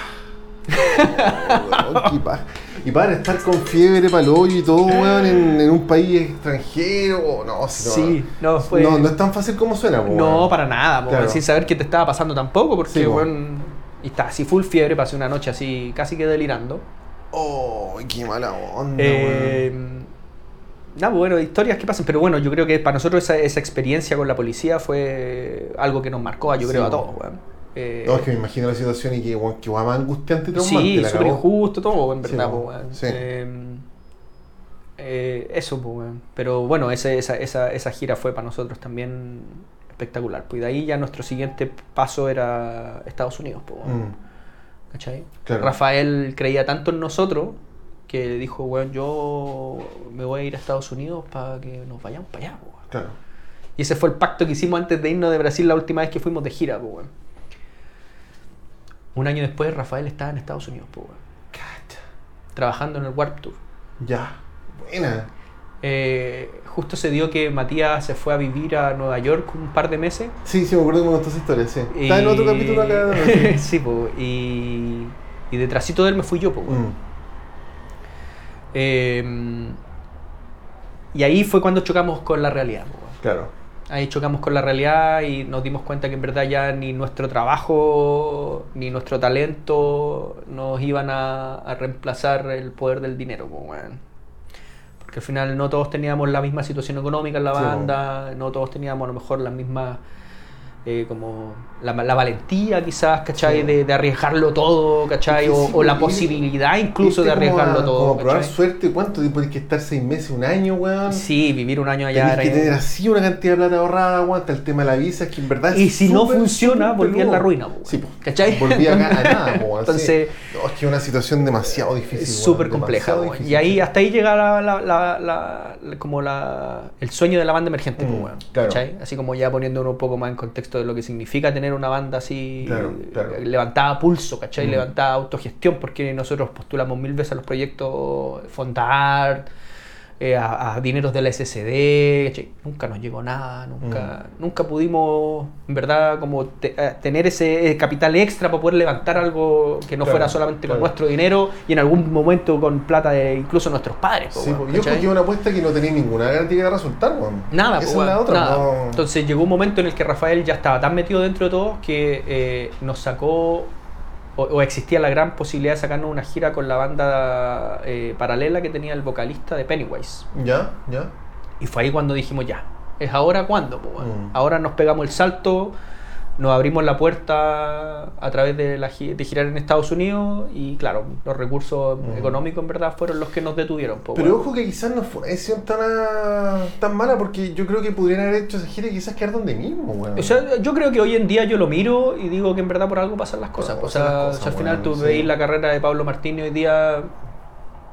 Oh, weón, y para estar con fiebre para el hoyo y todo, weón, en, en un país extranjero, no, si no, Sí, no, fue- no, no es tan fácil como suena, po, No, weón. para nada, Claro. sin saber qué te estaba pasando tampoco, porque, Sí, weón, y estaba así full fiebre, pasé una noche así casi que delirando. Oh, qué mala onda, Eh, nada, bueno, historias que pasan, pero bueno, yo creo que para nosotros esa, esa experiencia con la policía fue algo que nos marcó, yo Sí, creo, a po. todos, weón. Eh, No, es que me imagino la situación y que, weón, que más angustiante y traumante. sí, súper injusto todo, en verdad, po, po, weón. sí. Eh, eh, eso, pues, weón. Pero bueno, ese- esa, esa, esa gira fue para nosotros también espectacular. Pues de ahí ya nuestro siguiente paso era Estados Unidos, pues, weón. Mm, ¿Cachai? Claro. Rafael creía tanto en nosotros que dijo, weón, yo me voy a ir a Estados Unidos para que nos vayamos para allá, weón". claro. Y ese fue el pacto que hicimos antes de irnos de Brasil la última vez que fuimos de gira, weón. Un año después Rafael estaba en Estados Unidos, weón, trabajando en el Warp Tour. Ya. Buena. Eh, justo se dio que Matías se fue a vivir a Nueva York un par de meses. Sí, sí, me acuerdo que me contó esa historia, sí. y- Está en otro capítulo acá. sí. *laughs* sí, po, y, y detrásito de él me fui yo, po. Mm, Eh, y ahí fue cuando chocamos con la realidad. po, claro. Ahí chocamos con la realidad y nos dimos cuenta que en verdad ya ni nuestro trabajo ni nuestro talento nos iban a, a reemplazar el poder del dinero. weón. Al final no todos teníamos la misma situación económica en la Sí, banda, no todos teníamos a lo mejor la misma... eh, como la, la valentía quizás, ¿cachai? Sí. De, de arriesgarlo todo, ¿cachai? Es que O, sí, o la posibilidad incluso de Irte como arriesgarlo a- todo. Como a probar suerte, ¿cuánto tiempo hay que estar? ¿Seis meses, un año, weón? Sí, vivir un año allá Tenés que tener así una cantidad de plata ahorrada, weón, hasta el tema de la visa, que en verdad es Y si no funciona, volví en la ruina, po, Sí, po. ¿cachai? Volví acá a nada, *laughs* weón, sí. Entonces- No, es que es una situación demasiado difícil. Es weón, súper compleja. weón. difícil. Y ahí hasta ahí llega la, la- la- la- la- como la, el sueño de la banda emergente, Mm, pues, weón, claro. ¿cachai? Así como ya poniéndolo un poco más en contexto de lo que significa tener una banda así Claro, claro. eh, levantada a pulso, ¿cachai? Mm. Levantada a autogestión, porque nosotros postulamos mil veces a los proyectos Fondart, eh, a, a dineros de la SSD, ¿cachai? Nunca nos llegó nada, nunca, Mm. nunca pudimos, en verdad, como te- eh, tener ese eh, capital extra para poder levantar algo que no Claro, fuera solamente claro. con nuestro dinero y en algún momento con plata de incluso nuestros padres. po, Sí, po. yo es una apuesta que no tenía ninguna garantía a resultar. Nada, Esa po, es la weón, otra, nada. no- Entonces llegó un momento en el que Rafael ya estaba tan metido dentro de todo que eh, nos sacó, o, o existía la gran posibilidad de sacarnos una gira con la banda eh, paralela que tenía el vocalista de Pennywise. Ya, ya. Y fue ahí cuando dijimos ya, ¿es ahora cuándo? Mm. Ahora nos pegamos el salto, nos abrimos la puerta a través de, la, de girar en Estados Unidos y claro, los recursos Mm. económicos en verdad fueron los que nos detuvieron. po, Pero ojo que quizás no fue una decisión tan, ah, tan mala porque yo creo que podrían haber hecho esa gira y quizás quedar donde mismo, weón. O sea, yo creo que hoy en día yo lo miro y digo que en verdad por algo pasan las cosas. Por O sea, las o cosas, sea, al final tú sí. veis la carrera de Pablo Martínez hoy día,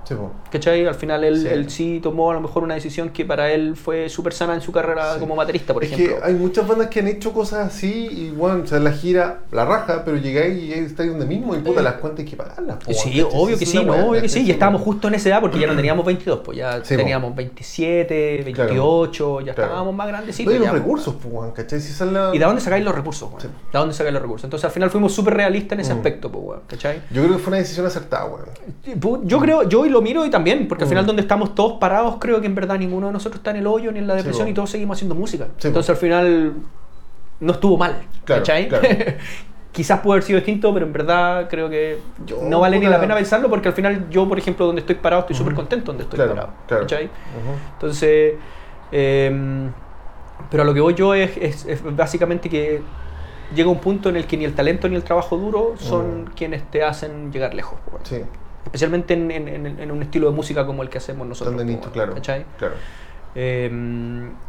Sí. ¿cachai? Al final él Sí. sí, él sí tomó a lo mejor una decisión que para él fue súper sana en su carrera Sí. como baterista, por es ejemplo. que hay muchas bandas que han hecho cosas así y bueno, o sea, la gira, la raja, pero llegáis y estáis donde mismo y puta, las cuentas hay que pagarlas. po, Sí, ¿cachai? obvio que sí, no, obvio que sí. Y estábamos justo en esa edad porque ya no *clears throat* teníamos 22, pues ya po. teníamos 27, Claro. 28, ya Claro. estábamos más No, grandecitos. y los recursos, pues, ¿cachai? Si la- ¿Y de dónde sacáis los recursos, weón? ¿De dónde sacáis los recursos? Entonces al final fuimos súper realistas en ese Mm. aspecto, pues, ¿cachai? Yo creo que fue una decisión acertada, weón. Yo creo, yo hoy lo miro y también, porque al Mm. final donde estamos todos parados, creo que en verdad ninguno de nosotros está en el hoyo ni en la depresión y todos seguimos haciendo música. Sí, Entonces al final no estuvo mal, Claro, ¿cachai? claro. *laughs* Quizás pudo haber sido distinto, pero en verdad creo que Yo, no vale ni la pena pensarlo porque al final yo, por ejemplo, donde estoy parado, estoy súper contento donde estoy Claro, parado. ¿cachai? Entonces, em, pero a lo que voy yo es, es- es básicamente que llega un punto en el que ni el talento ni el trabajo duro son Mm. quienes te hacen llegar lejos. Sí, Especialmente en, en- en- en un estilo de música como el que hacemos nosotros. tan claro. Eh,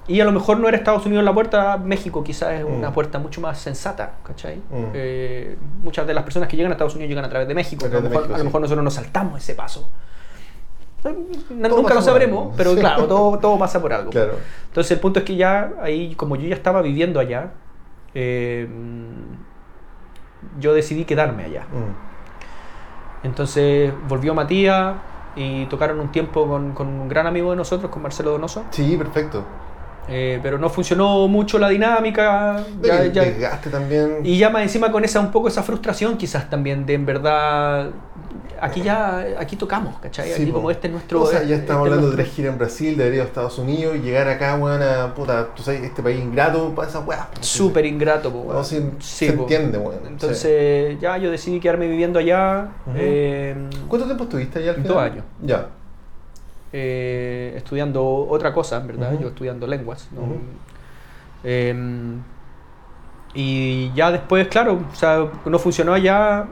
y a lo mejor no era Estados Unidos la puerta, México quizás es una Mm. puerta mucho más sensata, ¿cachai? Mm. Eh, muchas de las personas que llegan a Estados Unidos llegan a través de México. A a, lo mejor, México, a lo sí. mejor nosotros nos saltamos ese paso. Nunca lo sabremos, pero Sí. claro, todo, todo pasa por algo. Claro. Entonces el punto es que ya ahí, como yo ya estaba viviendo allá, eh, yo decidí quedarme allá. Mm. Entonces volvió Matías y tocaron un tiempo con, con un gran amigo de nosotros, con Marcelo Donoso. Sí, perfecto. Eh, pero no funcionó mucho la dinámica. ya- ya- también. y ya más encima con esa un poco esa frustración quizás también de en verdad aquí ya aquí tocamos, ¿cachai? Sí, Aquí como este es nuestro O sea, este ya es estamos hablando de nuestro- tres giras en Brasil, de haber ido a Estados Unidos y llegar acá, weón, a puta, tú sabes, este país ingrato para esas weas. súper ingrato, po, No, weón. sí, se po. entiende, weón. Entonces ya yo decidí quedarme viviendo allá. Eh. ¿Cuánto tiempo estuviste allá al final? Dos años. Ya. eh, estudiando otra cosa, en verdad, yo estudiando lenguas. y ya después, claro, o sea, no funcionó allá.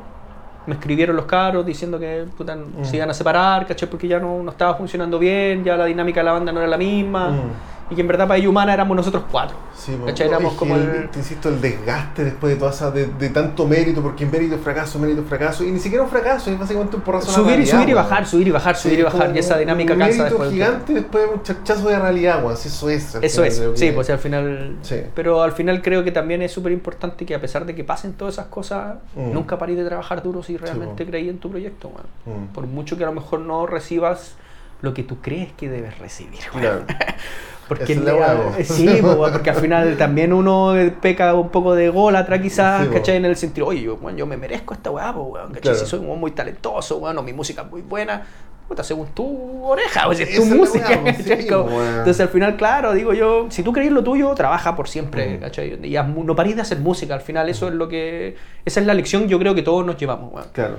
Me escribieron los caros diciendo que puta, Mm. se iban a separar, ¿cachai? Porque ya no, no estaba funcionando bien, ya la dinámica de la banda no era la misma. Mm. Y que en verdad para ellos humana éramos nosotros cuatro. Sí. ¿Cachai? Éramos es como el- Te insisto, el desgaste después de toda esa, de, de tanto mérito, porque mérito es fracaso, mérito es fracaso, y ni siquiera un fracaso, es básicamente un porrazo Subir y subir y bajar, subir y bajar, Sí, subir y bajar. Y esa un dinámica cansa mérito después. del gigante después un chachazo de realidad. Sí, Eso es. Eso es, sí, pues al final. Sí. Pero al final creo que también es súper importante que a pesar de que pasen todas esas cosas, Mm. nunca parís de trabajar duro si realmente creí en tu proyecto, weón. Mm. Por mucho que a lo mejor no recibas lo que tú crees que debes recibir. Claro. *laughs* Porque, le- po. sí, po, *laughs* weón, porque al final también uno peca un poco de gólatra quizás, Sí. ¿cachai? En el sentido, oye, yo, weón, yo me merezco esta weá, weón, ¿cachai? Claro. Si soy un weón muy talentoso, weón, o mi música es muy buena, puta, según tu oreja, o si es tu música, *laughs* ¿cachai? sí, Como- weón. Entonces al final, claro, digo yo, si tú crees lo tuyo, trabaja por siempre, Mm. ¿cachai? Y no parís de hacer música, al final eso es lo que... Esa es la lección yo creo que todos nos llevamos, weón. Claro.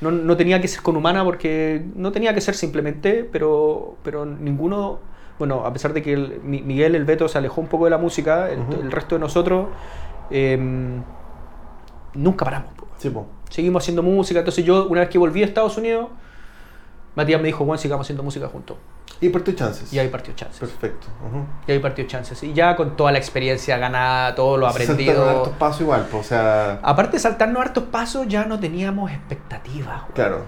No, no tenía que ser con humana porque no tenía que ser simplemente, pero, pero ninguno, bueno, a pesar de que el- Mi- Miguel, el Beto, se alejó un poco de la música, el, resto de nosotros em, nunca paramos. Sí, po. Seguimos haciendo música, entonces yo una vez que volví a Estados Unidos, Matías me dijo, Juan, sigamos haciendo música juntos. Y por tus chances. Y ahí partió Chances. Perfecto. Y ahí partió Chances. Y ya con toda la experiencia ganada, todo lo Se saltaron aprendido. hartos pasos igual, po, o sea. Aparte de saltarnos hartos pasos, ya no teníamos expectativas. Claro.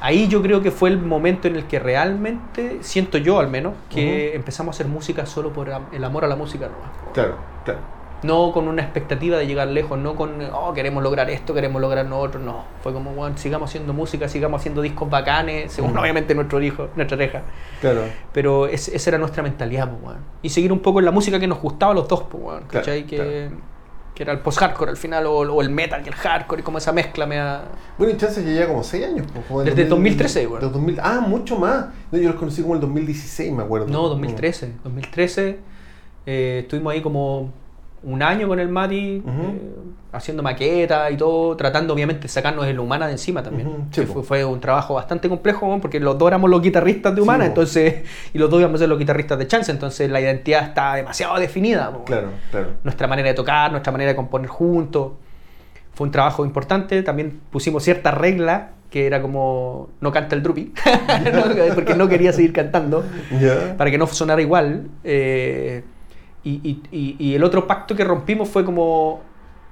Ahí yo creo que fue el momento en el que realmente, siento yo al menos, que empezamos a hacer música solo por el amor a la música nomás. Claro, claro. No con una expectativa de llegar lejos, no con, oh, queremos lograr esto, queremos lograr lo otro, no. Fue como, bueno, sigamos haciendo música, sigamos haciendo discos bacanes, según obviamente nuestro hijo, nuestra oreja. Claro. Pero es- esa era nuestra mentalidad, pues, weón. Y seguir un poco en la música que nos gustaba a los dos, pues, weón. Claro, ¿Cachai? Que, claro. Que era el post-hardcore al final, o, o el metal y el hardcore, y como esa mezcla me da... Bueno, y chances ya lleva como 6 años. del Desde 2013, güey. del 2000 ah, mucho más. No, yo los conocí como el 2016, me acuerdo. No, 2013. 2013 eh, estuvimos ahí como un año con el Mati, eh, haciendo maquetas y todo, tratando obviamente de sacarnos el humana de encima también. Sí, fue, fue un trabajo bastante complejo, porque los dos éramos los guitarristas de humana, Sí, entonces, y los dos íbamos a ser los guitarristas de chance, entonces la identidad está demasiado definida. Claro, claro. Nuestra manera de tocar, nuestra manera de componer juntos. Fue un trabajo importante, también pusimos cierta regla que era como no canta el drupi, *laughs* porque no quería seguir cantando Ya. para que no sonara igual. eh, y, y- y- el otro pacto que rompimos fue como.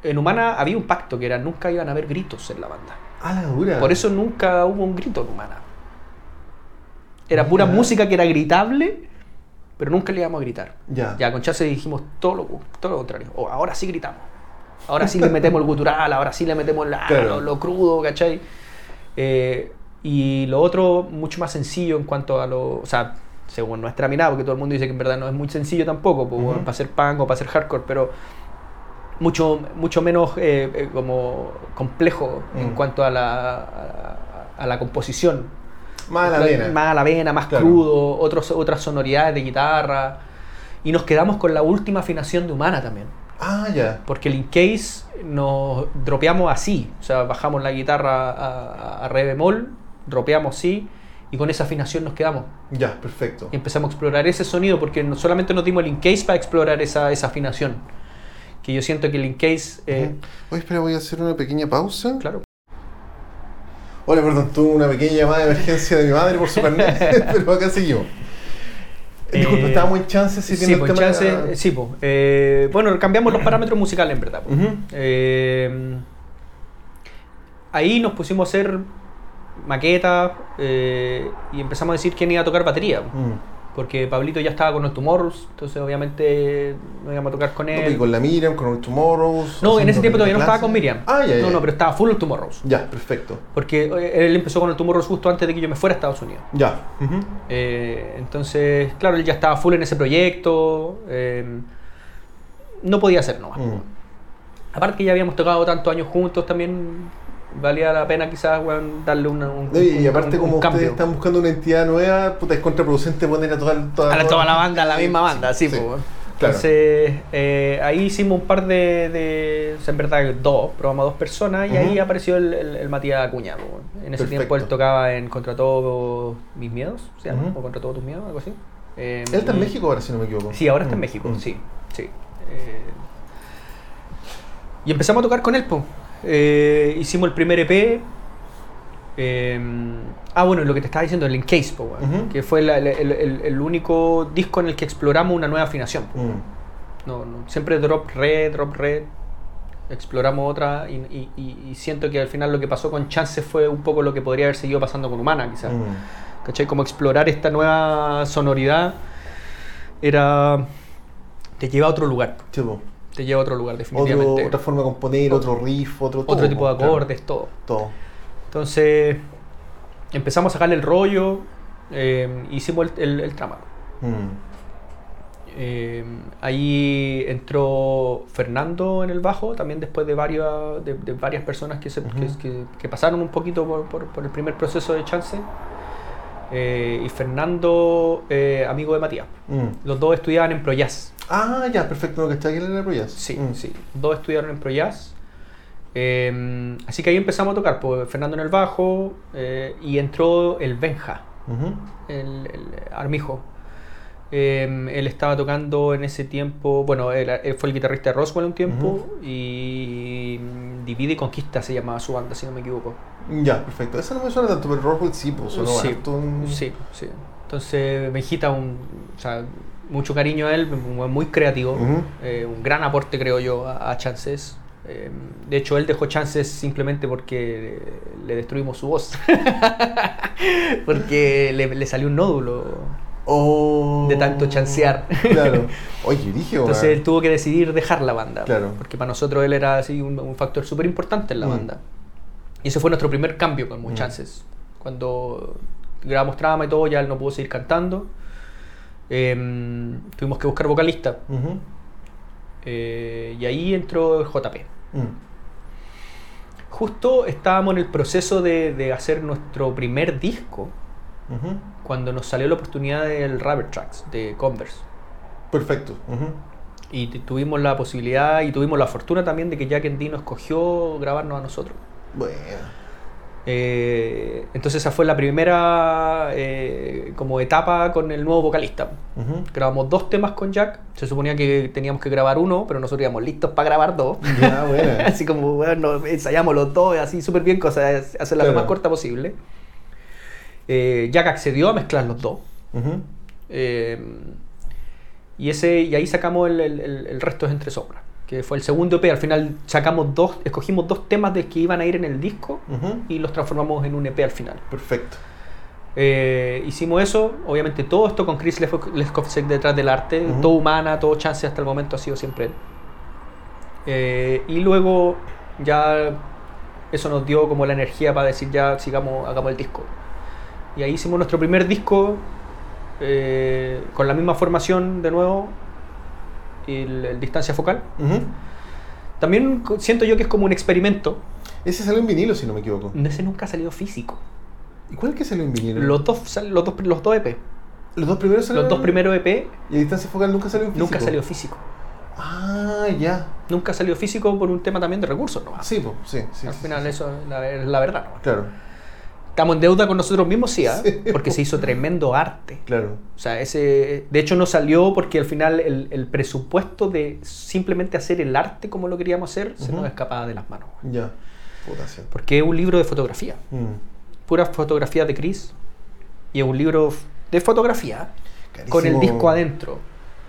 En Humana había un pacto que era nunca iban a haber gritos en la banda. Ah, la dura. Por eso nunca hubo un grito en Humana. Era pura música que era gritable, pero nunca le íbamos a gritar. Ya. Ya con Chase dijimos todo lo, todo lo contrario. O ahora sí gritamos. Ahora sí le metemos el gutural, ahora sí le metemos la- Claro. lo, lo crudo, ¿cachai? Eh, y lo otro, mucho más sencillo en cuanto a lo. O sea, según nuestra mirada, porque todo el mundo dice que en verdad no es muy sencillo tampoco, pues, bueno, para hacer punk o para hacer hardcore, pero mucho, mucho menos eh, eh, como complejo en cuanto a la, a, a la composición. Más a la vena. Más a la vena, más Claro. crudo, otros, otras sonoridades de guitarra. Y nos quedamos con la última afinación de humana también. Ah, ya. Porque el in case nos dropeamos así. O sea, bajamos la guitarra a, a- a re bemol, dropeamos así, y con esa afinación nos quedamos. Ya, perfecto. Y empezamos a explorar ese sonido porque no solamente nos dimos el in case para explorar esa, esa afinación. Que yo siento que el in case. eh. Oye, espera, voy a hacer una pequeña pausa. Claro. Hola, perdón, tuve una pequeña llamada de emergencia de mi madre por su carnet, *laughs* *laughs* pero acá seguimos. Eh, Disculpa, estábamos en chances si Sí, pues, chance- sí, pues. Eh, bueno, cambiamos los *clears throat* parámetros musicales en verdad. pues. Eh, ahí nos pusimos a hacer maquetas eh, y empezamos a decir quién iba a tocar batería. Mm. Porque Pablito ya estaba con los Tomorrows, entonces obviamente no íbamos a tocar con No, él. y con la Miriam, con los Tomorrows. No, en ese tiempo todavía no estaba con Miriam. Ah, ya, ya. No, no, pero estaba full los Tomorrows. Ya, perfecto. Porque eh, él empezó con el Tomorrows justo antes de que yo me fuera a Estados Unidos. Ya. Eh, entonces, claro, él ya estaba full en ese proyecto. eh, no podía hacer nomás. Mm. Aparte que ya habíamos tocado tantos años juntos, también valía la pena quizás weón, darle una- un, No, y, un- aparte, un- como un ustedes cambio. están buscando una entidad nueva, puta, es contraproducente poner a toda, toda, A la, toda la banda, la misma banda, sí, pues. Claro. Entonces, eh, ahí hicimos un par de, de- o sea, en verdad dos, probamos a dos personas y ahí apareció el, el- el Matías Acuña. En ese Perfecto. tiempo él tocaba en Contra todos mis miedos, ¿se llama? O Contra todos tus miedos, algo así. Eh, Él está en México ahora, si no me equivoco. Sí, ahora está en Mm, México, mm. sí, sí. Eh, y empezamos a tocar con él, po. Eh, hicimos el primer EP. eh, ah, bueno, lo que te estaba diciendo, el Encase, po, weón, Ujú. que fue la- el, el- el único disco en el que exploramos una nueva afinación. po. Mm. No, no, siempre drop re, drop re. Exploramos otra y, y- y- siento que al final lo que pasó con Chance fue un poco lo que podría haber seguido pasando con Humana, quizás. Mm. ¿Cachai? Como explorar esta nueva sonoridad era. te lleva a otro lugar. Po. Te lleva a otro lugar, Otro, definitivamente. otra forma de componer, otro riff, otro Otro todo, tipo de po, claro. acordes, todo. Todo. Entonces, empezamos a sacarle el rollo, eh, hicimos el, el, el trama. Mm. Eh, ahí entró Fernando en el bajo, también después de varias, de, de varias personas que, se, Ujú. que, que- que pasaron un poquito por, por- por el primer proceso de chance. Eh, y Fernando, eh, amigo de Matías. Mm. Los dos estudiaban en ProJazz. Ah, ya, perfecto. No, que está aquí en la Proyas. Sí, Mm. sí. Dos estudiaron en ProJazz. Eh, así que ahí empezamos a tocar, pues, Fernando en el bajo eh, y entró el Benja, Ujú. el, el Armijo. Eh, él estaba tocando en ese tiempo, bueno, él, él fue el guitarrista de Roswell un tiempo Ujú. y mm, Divide y Conquista se llamaba su banda, si no me equivoco. Ya, perfecto. Esa no me suena tanto, pero Rockwell sí, pues sonó sí, sí, sí. Entonces, Benjita, un, o sea, mucho cariño a él, muy creativo, eh, un gran aporte, creo yo, a, a Chances. Eh, de hecho, él dejó Chances simplemente porque le destruimos su voz. *laughs* porque le, le salió un nódulo. Oh. De tanto chancear. Claro. *laughs* Oye, dije, Entonces él tuvo que decidir dejar la banda. Claro. Porque para nosotros él era así un, un factor súper importante en la Mm. banda. Y ese fue nuestro primer cambio con Mm. Chances. Cuando grabamos trama y todo, ya él no pudo seguir cantando. Em, tuvimos que buscar vocalista. Eh, y ahí entró el JP. Mm. Justo estábamos en el proceso de, de hacer nuestro primer disco cuando nos salió la oportunidad del Rubber Tracks de Converse. Perfecto. Y tuvimos la posibilidad y tuvimos la fortuna también de que Jack Dean nos escogió grabarnos a nosotros. Bueno. Eh, entonces esa fue la primera eh, como etapa con el nuevo vocalista. Grabamos dos temas con Jack. Se suponía que teníamos que grabar uno, pero nosotros íbamos listos para grabar dos. *laughs* Así como, bueno, ensayamos los dos, así súper bien, cosa de hacerla lo más corta posible. Eh, Jack accedió a mezclar los dos. Y, ese, y ahí sacamos el, el- el- el resto es entre sombras, que fue el segundo EP. Al final sacamos dos, escogimos dos temas de que iban a ir en el disco y los transformamos en un EP al final. Perfecto. Eh, hicimos eso, obviamente todo esto con Chris Leskovsek detrás del arte, todo humana, todo chance hasta el momento ha sido siempre él. Eh, y luego ya eso nos dio como la energía para decir ya sigamos, hagamos el disco. Y ahí hicimos nuestro primer disco eh, con la misma formación de nuevo, el, el distancia focal. Ujú. También co- siento yo que es como un experimento. Ese salió en vinilo, si no me equivoco. Ese nunca ha salido físico. ¿Y cuál es que salió en vinilo? Los dos, los dos, los dos EP. Los dos primeros salieron. Los dos primeros EP Y a distancia focal nunca salió en físico. nunca salió físico. Ah, ya. Nunca salió físico por un tema también de recursos, ¿no? Sí, po, sí, sí. Al sí, final sí. eso es la, la verdad, ¿no? Claro, Estamos en deuda con nosotros mismos, sí, ¿ah? Sí. porque se hizo tremendo arte. claro. O sea, ese, de hecho no salió porque al final el, el presupuesto de simplemente hacer el arte como lo queríamos hacer se nos escapaba de las manos. Ya. Sí. Porque es un libro de fotografía, Mm. puras fotografías de Chris y es un libro de fotografía con el disco adentro.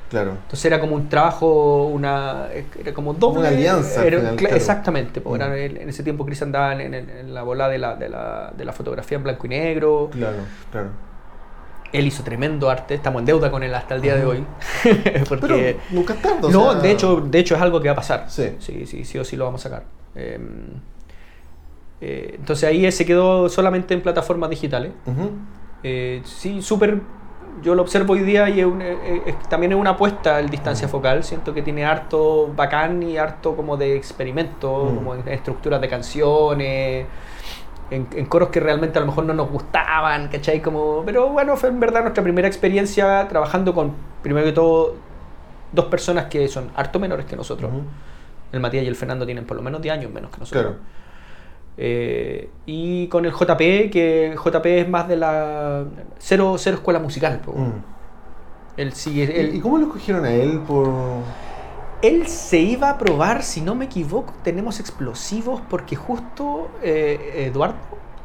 Claro. Entonces era como un trabajo, una, era como doble. Una alianza era- final, claro. Exactamente, porque Mm. era- en ese tiempo Chris andaba en, en- en la bola de la, de, la, de la fotografía en blanco y negro. Claro, claro. Él hizo tremendo arte, estamos en deuda con él hasta el día de hoy. *laughs* porque Pero nunca es tarde. o no, sea, de hecho, de hecho es algo que va a pasar. Sí. sí, sí, sí o sí lo vamos a sacar. Eh, eh, entonces ahí se quedó solamente en plataformas digitales. Eh, sí, súper. Yo lo observo hoy día y es un- eh, es- también es una apuesta el distancia focal. Siento que tiene harto bacán y harto como de experimento, Mm. como en estructuras de canciones, en, en coros que realmente a lo mejor no nos gustaban, ¿cachai? Como, pero bueno, fue en verdad nuestra primera experiencia trabajando con, primero que todo, dos personas que son harto menores que nosotros. El Matías y el Fernando tienen por lo menos 10 años menos que nosotros. Claro. Eh, y con el JP, que JP es más de la cero, cero escuela musical. Mm. Él, sigue, ¿Y- él, ¿Y cómo lo escogieron a él por...? él se iba a probar, si no me equivoco, tenemos explosivos porque justo eh, Eduardo...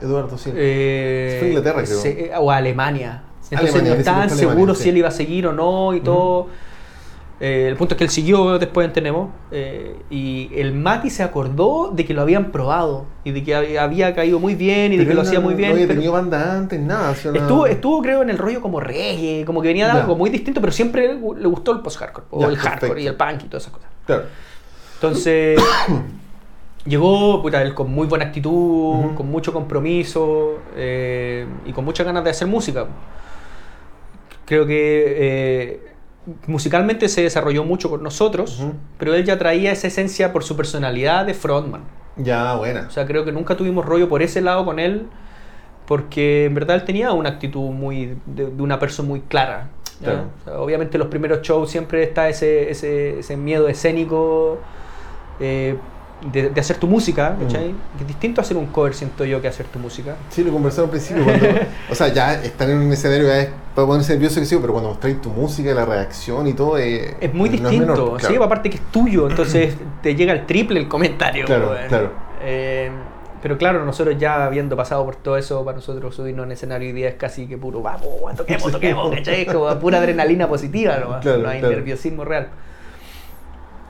Eduardo, sí. eh, fue a Inglaterra, creo. se- o a Alemania. Entonces Alemania, no estaban seguros si él iba a seguir o no y todo. Eh, el punto es que él siguió después en Tenemos eh, y el Mati se acordó de que lo habían probado y de que había, había caído muy bien y de Pero que lo él hacía no- muy bien. No había tenido banda antes, nada. o sea. Estuvo, estuvo, creo, en el rollo como reggae, como que venía de Ya. algo muy distinto, pero siempre le gustó el post-hardcore, o Ya, el hardcore perfecto. y el punk y todas esas cosas. Claro. Entonces, *coughs* llegó, puta, él con muy buena actitud, Ujú. con mucho compromiso eh, y con muchas ganas de hacer música. Creo que eh, musicalmente se desarrolló mucho con nosotros, pero él ya traía esa esencia por su personalidad de frontman. Ya, buena. O sea, creo que nunca tuvimos rollo por ese lado con él, porque en verdad él tenía una actitud muy de, de una persona muy clara. ¿ya? Claro. O sea, obviamente en los primeros shows siempre está ese, ese, ese miedo escénico eh, de, de hacer tu música, ¿cachai? Mm. Es distinto hacer un cover, siento yo, que hacer tu música. Sí, lo conversamos al principio. Cuando, *laughs* o sea, ya estar en un escenario ya es para ponerse nervioso que sí, pero cuando mostráis tu música, la reacción y todo. eh, Es muy no distinto, menor, ¿sí? claro. aparte que es tuyo, *clears throat* entonces te llega el triple el comentario. Claro, claro. Eh, pero claro, nosotros ya habiendo pasado por todo eso, para nosotros subirnos en escenario hoy día es casi que puro, vamos, toquemos, *laughs* toquemos, ¿cachai? Es como pura adrenalina positiva, nomás, Claro, no hay claro. nerviosismo real.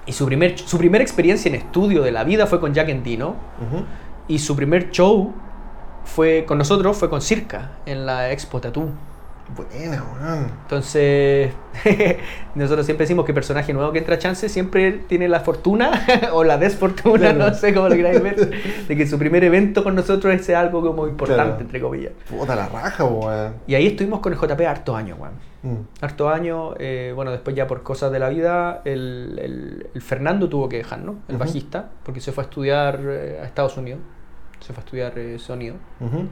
Y su, primer, su primera experiencia en estudio de la vida fue con Jack Endino, Ujú. y su primer show fue con nosotros, fue con Circa, en la Expo Tattoo. Buena, weón. Entonces, *laughs* nosotros siempre decimos que personaje nuevo que entra a chance siempre tiene la fortuna *laughs* o la desfortuna, Claro. no sé cómo lo queráis ver, *laughs* de que su primer evento con nosotros es algo como importante, Claro. entre comillas. Puta la raja, weón. Y ahí estuvimos con el JP harto años, weón. Mm. Harto años, eh, bueno, después ya por cosas de la vida, el, el- el Fernando tuvo que dejarnos, el Ujú. bajista, porque se fue a estudiar eh, a Estados Unidos, se fue a estudiar eh, sonido. Ujú.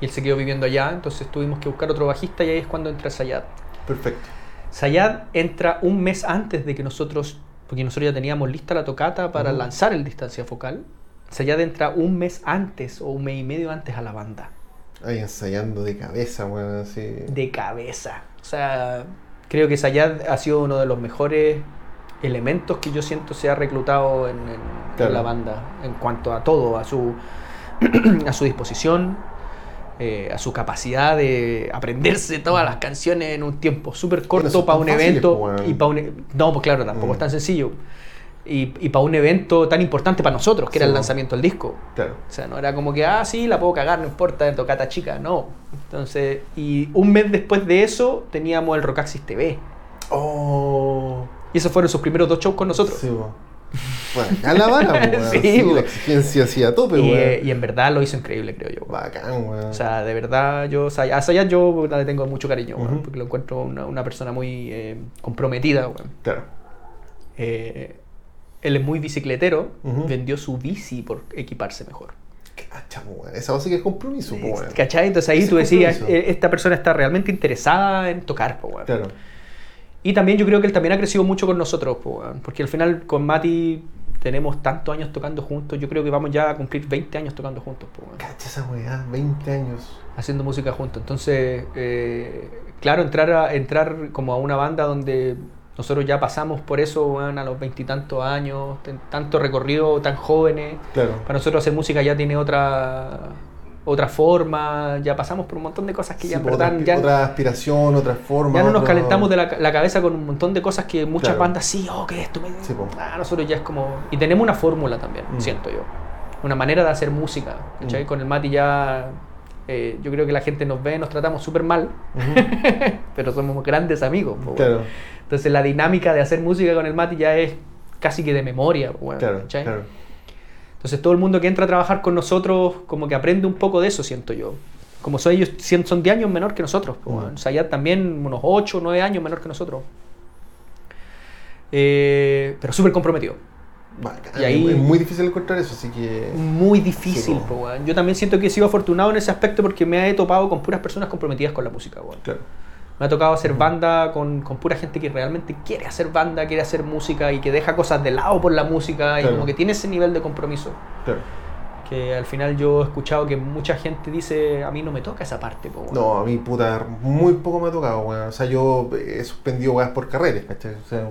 Y él se quedó viviendo allá, entonces tuvimos que buscar otro bajista y ahí es cuando entra Sayat. Perfecto. Sayad entra un mes antes de que nosotros, porque nosotros ya teníamos lista la tocata para Ujú. lanzar el distancia focal. Sayad entra un mes antes o un mes y medio antes a la banda, Ahí ensayando de cabeza, weón, así. de cabeza. O sea, creo que Sayad ha sido uno de los mejores elementos que yo siento se ha reclutado en, en- en Claro. la banda en cuanto a todo, a su, *clears throat* a su disposición. Eh, a su capacidad de aprenderse todas las canciones en un tiempo súper corto para un evento weón. y para un e- no pues claro tampoco Mm. es tan sencillo y, y para un evento tan importante para nosotros que era el lanzamiento del disco Claro. o sea, no era como que, ah, sí, la puedo cagar, no importa, tocata chica, no. Entonces, y un mes después de eso teníamos el Rockaxis TV. Oh. Y esos fueron sus primeros dos shows con nosotros. Sí. Bueno, acá la vara, weón. *laughs* Sí, Sí, la exigencia así a tope, y, eh, weón. y en verdad lo hizo increíble, creo yo. Bacán, weón. O sea, de verdad, yo, o sea, a Sayat yo le tengo mucho cariño, weón, Ujú. porque lo encuentro una, una persona muy eh, comprometida, weón. claro. Eh, él es muy bicicletero, Ujú. vendió su bici por equiparse mejor. Cacha, weón. Esa base que es compromiso, weón. ¿Cachai? Entonces ahí tú decías, compromiso. eh, esta persona está realmente interesada en tocar, weón. Claro. Y también yo creo que él también ha crecido mucho con nosotros, porque al final con Mati tenemos tantos años tocando juntos, yo creo que vamos ya a cumplir 20 años tocando juntos, Cacha esa weá, 20 años. haciendo música juntos. Entonces, eh, claro, entrar, a, entrar como a una banda donde nosotros ya pasamos por eso weón, a los veintitantos años, tanto recorrido, tan jóvenes, Claro. para nosotros hacer música ya tiene otra otra forma, ya pasamos por un montón de cosas que Sí, ya en pues, verdad otra, ya, otra aspiración, otra forma. ya no nos otro- calentamos de la, la cabeza con un montón de cosas que muchas Claro. bandas sí, oh, que esto me... Sí. Ah, nosotros ya es como... Y tenemos una fórmula también, Mm. siento yo. Una manera de hacer música. Mm. Con el Mati ya... eh, yo creo que la gente nos ve, nos tratamos súper mal, *laughs* pero somos grandes amigos. Claro, Entonces la dinámica de hacer música con el Mati ya es casi que de memoria. claro. Entonces todo el mundo que entra a trabajar con nosotros como que aprende un poco de eso, siento yo. Como son ellos, son 10 años menor que nosotros. O sea, ya también unos 8 o 9 años menor que nosotros. Eh, pero súper comprometido. Bacán. Y ahí- Es muy difícil encontrar eso, así que. Muy difícil, Sí, weón. Yo también siento que he sido afortunado en ese aspecto porque me he topado con puras personas comprometidas con la música, weón. Claro. Me ha tocado hacer banda con, con pura gente que realmente quiere hacer banda, quiere hacer música y que deja cosas de lado por la música y Claro. como que tiene ese nivel de compromiso. Claro. Que al final yo he escuchado que mucha gente dice, a mí no me toca esa parte, po, weón". No, a mí, puta, muy poco me ha tocado, weón. O sea, yo he suspendido weas por carreras, ¿cachai? O sea,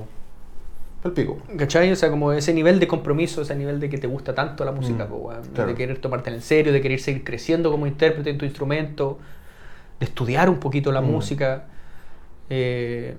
el pico. ¿Cachai? O sea, como ese nivel de compromiso, ese nivel de que te gusta tanto la música, Mm, po, weón. claro. de querer tomártela en serio, de querer seguir creciendo como intérprete en tu instrumento, de estudiar un poquito la Mm. música. Eh,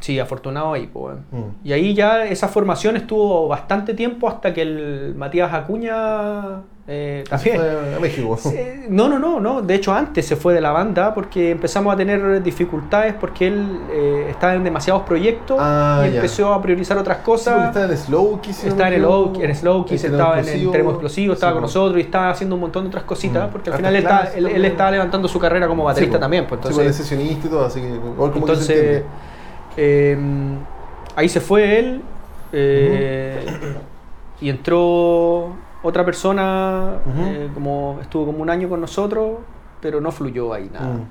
sí, afortunado ahí. Mm. Y ahí ya esa formación estuvo bastante tiempo hasta que el Matías Acuña eh, Se también. fue a México. *laughs* Sí, No, no, no, no. De hecho, antes se fue de la banda porque empezamos a tener dificultades porque él eh, estaba en demasiados proyectos Ah, y ya. empezó a priorizar otras Sí, cosas. estaba en Slow Kiss. no Estaba en el en Slow Kiss, estaba en el Termo Explosivo, estaba Sí, con nosotros y estaba haciendo un montón de otras cositas Mm. porque al final él, está- clases él, él también. estaba levantando su carrera como baterista Sí, también. Pues, Sí, entonces, pues, es sesionista y todo, así que. como entonces. Eh, ahí se fue él eh, y entró otra persona, eh, como estuvo como un año con nosotros, pero no fluyó ahí nada. Mm.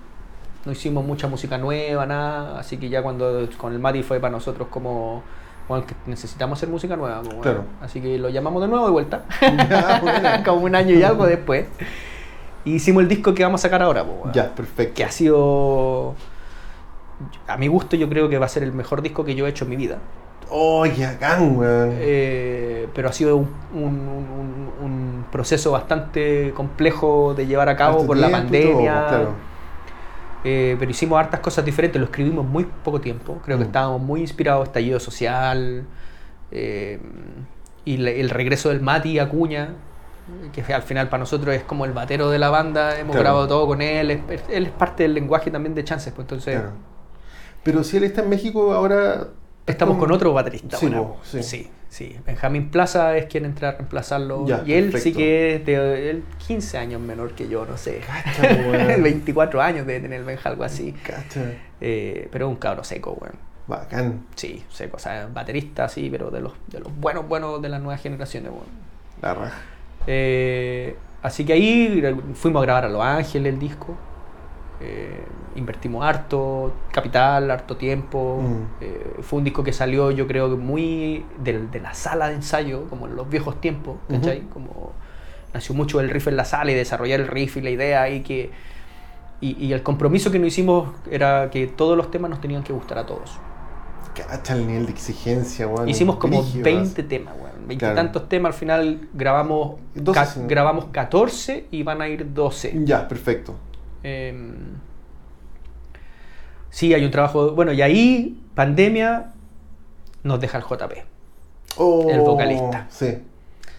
No hicimos mucha música nueva, nada, así que ya cuando con el Mati fue para nosotros como, bueno, necesitamos hacer música nueva. Claro. Así que lo llamamos de nuevo de vuelta, *laughs* Ya, *laughs* como un año y algo después. Y hicimos el disco que vamos a sacar ahora, Ya, perfecto. que ha sido a mi gusto yo creo que va a ser el mejor disco que yo he hecho en mi vida Oh, qué bacán, weón. Eh, pero ha sido un, un- un- un proceso bastante complejo de llevar a cabo por la pandemia todo, claro. Eh, pero hicimos hartas cosas diferentes lo escribimos muy poco tiempo creo que Mm. estábamos muy inspirados estallido social eh, y le- el regreso del Mati Acuña que al final para nosotros es como el batero de la banda hemos Claro. grabado todo con él él es parte del lenguaje también de Chances pues entonces Claro. Pero si él está en México ahora. Estamos con otro baterista. Sí, bueno, sí. sí, sí. Benjamín Plaza es quien entra a reemplazarlo. Ya, y él sí que es de él 15 años menor que yo, no sé. Cacha, *laughs* weón. 24 años debe tener el Benja, algo así. Cacha. Eh, pero es un cabro seco, weón. Bacán. Sí, seco. O sea, baterista, sí, pero de los, de los buenos, buenos de las nuevas generaciones, weón. La raja. Eh, así que ahí fuimos a grabar a Los Ángeles el disco. Eh, invertimos harto capital, harto tiempo. Mm. Eh, fue un disco que salió, yo creo que muy del- de, la sala de ensayo, como en los viejos tiempos, ¿cachai? Ujú. Como nació mucho el riff en la sala y desarrollar el riff y la idea y que. Y, y el compromiso que nos hicimos era que todos los temas nos tenían que gustar a todos. Cacha el nivel de exigencia, weón. Hicimos como Brígido, 20 así. temas, weón. 20 Claro. tantos temas. Al final grabamos, 12, ca- grabamos 14 y van a ir 12. Ya, perfecto. Eh, sí, hay un trabajo. Bueno, y ahí, pandemia, nos deja el JP. Oh, El vocalista. Sí.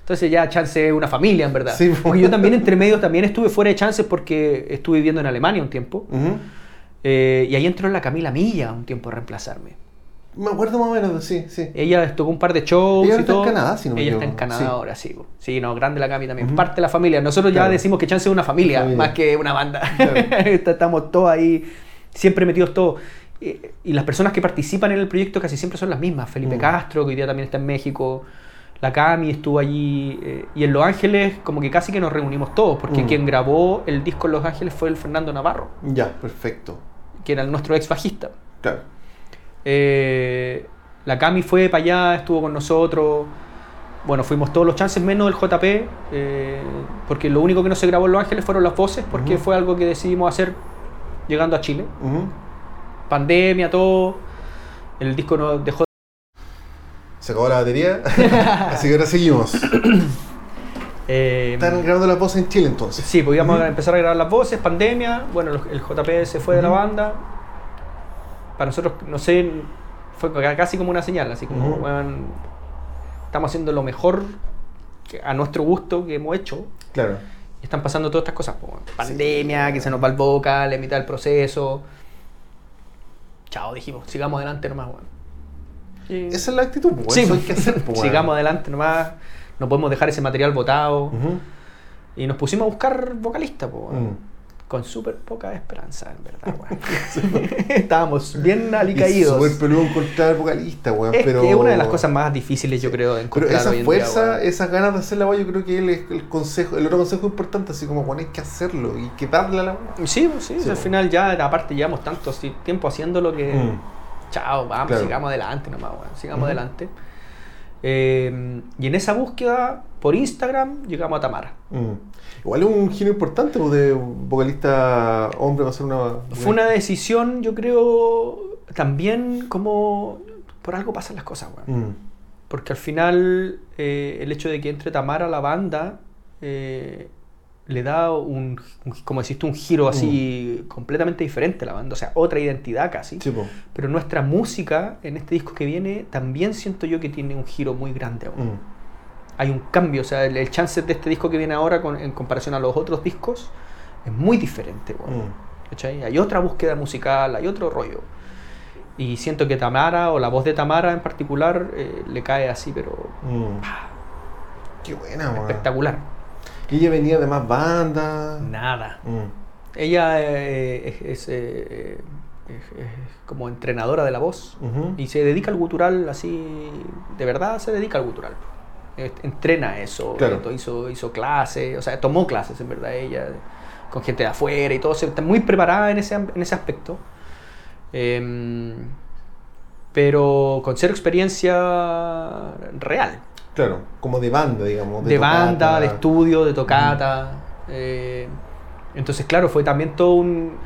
Entonces ya Chance es una familia, en verdad. Sí. Porque yo también entre medio también estuve fuera de Chances porque estuve viviendo en Alemania un tiempo. Eh, y ahí entró la Camila Milla un tiempo a reemplazarme. Me acuerdo más o menos, sí, sí. Ella tocó un par de shows Ella y está en. Canadá, si no me Ella está en. Canadá Sí. ahora, sí. Sí, no, grande la Cami también. Parte de la familia. Nosotros ya decimos que Chance es una familia, Familia. más que una banda. Claro. *laughs* Estamos todos ahí, siempre metidos todos. Y, y las personas que participan en el proyecto casi siempre son las mismas. Felipe Mm. Castro, que hoy día también está en México. La Cami estuvo allí. eh, y en Los Ángeles, como que casi que nos reunimos todos, porque Mm. quien grabó el disco en Los Ángeles fue el Fernando Navarro, Ya, perfecto. que era nuestro ex bajista. Claro. Eh, la Cami fue para allá, estuvo con nosotros. Bueno, fuimos todos los chances menos el JP, eh, porque lo único que no se grabó en Los Ángeles fueron las voces, porque Ujú. fue algo que decidimos hacer llegando a Chile. Ujú. Pandemia, todo. El disco nos dejó. Se acabó la batería, *laughs* así que ahora seguimos. *coughs* Eh, Están grabando las voces en Chile entonces. Sí, pues íbamos Ujú. a empezar a grabar las voces, pandemia, bueno, el JP se fue de la banda. Para nosotros, no sé, fue ca- casi como una señal, así como, weón, estamos haciendo lo mejor que- a nuestro gusto que hemos hecho. Claro. Y están pasando todas estas cosas, pues, weón. pandemia, que se nos va el vocal, en mitad del proceso. Chao, dijimos, sigamos adelante nomás, weón. Y- Esa es la actitud, pues, Sí, eso hay que hacer, pues, *laughs* weón. sigamos adelante nomás, no podemos dejar ese material botado. Y nos pusimos a buscar vocalistas, po, weón. Mm. Con súper poca esperanza, en verdad, weón. *laughs* *laughs* Estábamos bien alicaídos. súper peludo encontrar vocalista, weón. Es pero... que es una de las cosas más difíciles, yo creo, de Pero encontrar esa hoy en fuerza, día, weón. esas ganas de hacer la weá, yo creo que el, el consejo, el otro consejo importante, así como, bueno, hay que hacerlo y que darle a la. Sí, pues, sí, Sí, al po. final ya, aparte, llevamos tanto tiempo haciéndolo que. Mm. Chao, vamos, Claro. sigamos adelante nomás, weón. Sigamos adelante. Eh, y en esa búsqueda, por Instagram, llegamos a Tamara. Mm. Igual es un giro importante pues, de vocalista hombre va a ser una. Fue una decisión, yo creo, también como. Por algo pasan las cosas, weón. Mm. Porque al final eh, el hecho de que entre Tamara a la banda eh, le da un, un- como deciste, un giro así completamente diferente a la banda, o sea, otra identidad casi. Sí. Pero nuestra música en este disco que viene también siento yo que tiene un giro muy grande. aún. Hay un cambio, o sea, el, el chance de este disco que viene ahora con- en comparación a los otros discos es muy diferente. weón. Mm. Hay otra búsqueda musical, hay otro rollo. Y siento que Tamara, o la voz de Tamara en particular, eh, le cae así, pero Mm. Qué buena, espectacular. Y ella venía de más bandas. Nada. Mm. Ella eh, es, es, eh, es- es como entrenadora de la voz Ujú. y se dedica al gutural así, de verdad se dedica al gutural. Eh, Entrena eso, Claro. eh, hizo, hizo clases, o sea, tomó clases en verdad ella, con gente de afuera y todo, se- está muy preparada en ese, en ese aspecto. Em, pero con cero experiencia real. Claro, como de banda, digamos. de, banda, de estudio, de tocata. eh, entonces, claro, fue también todo un,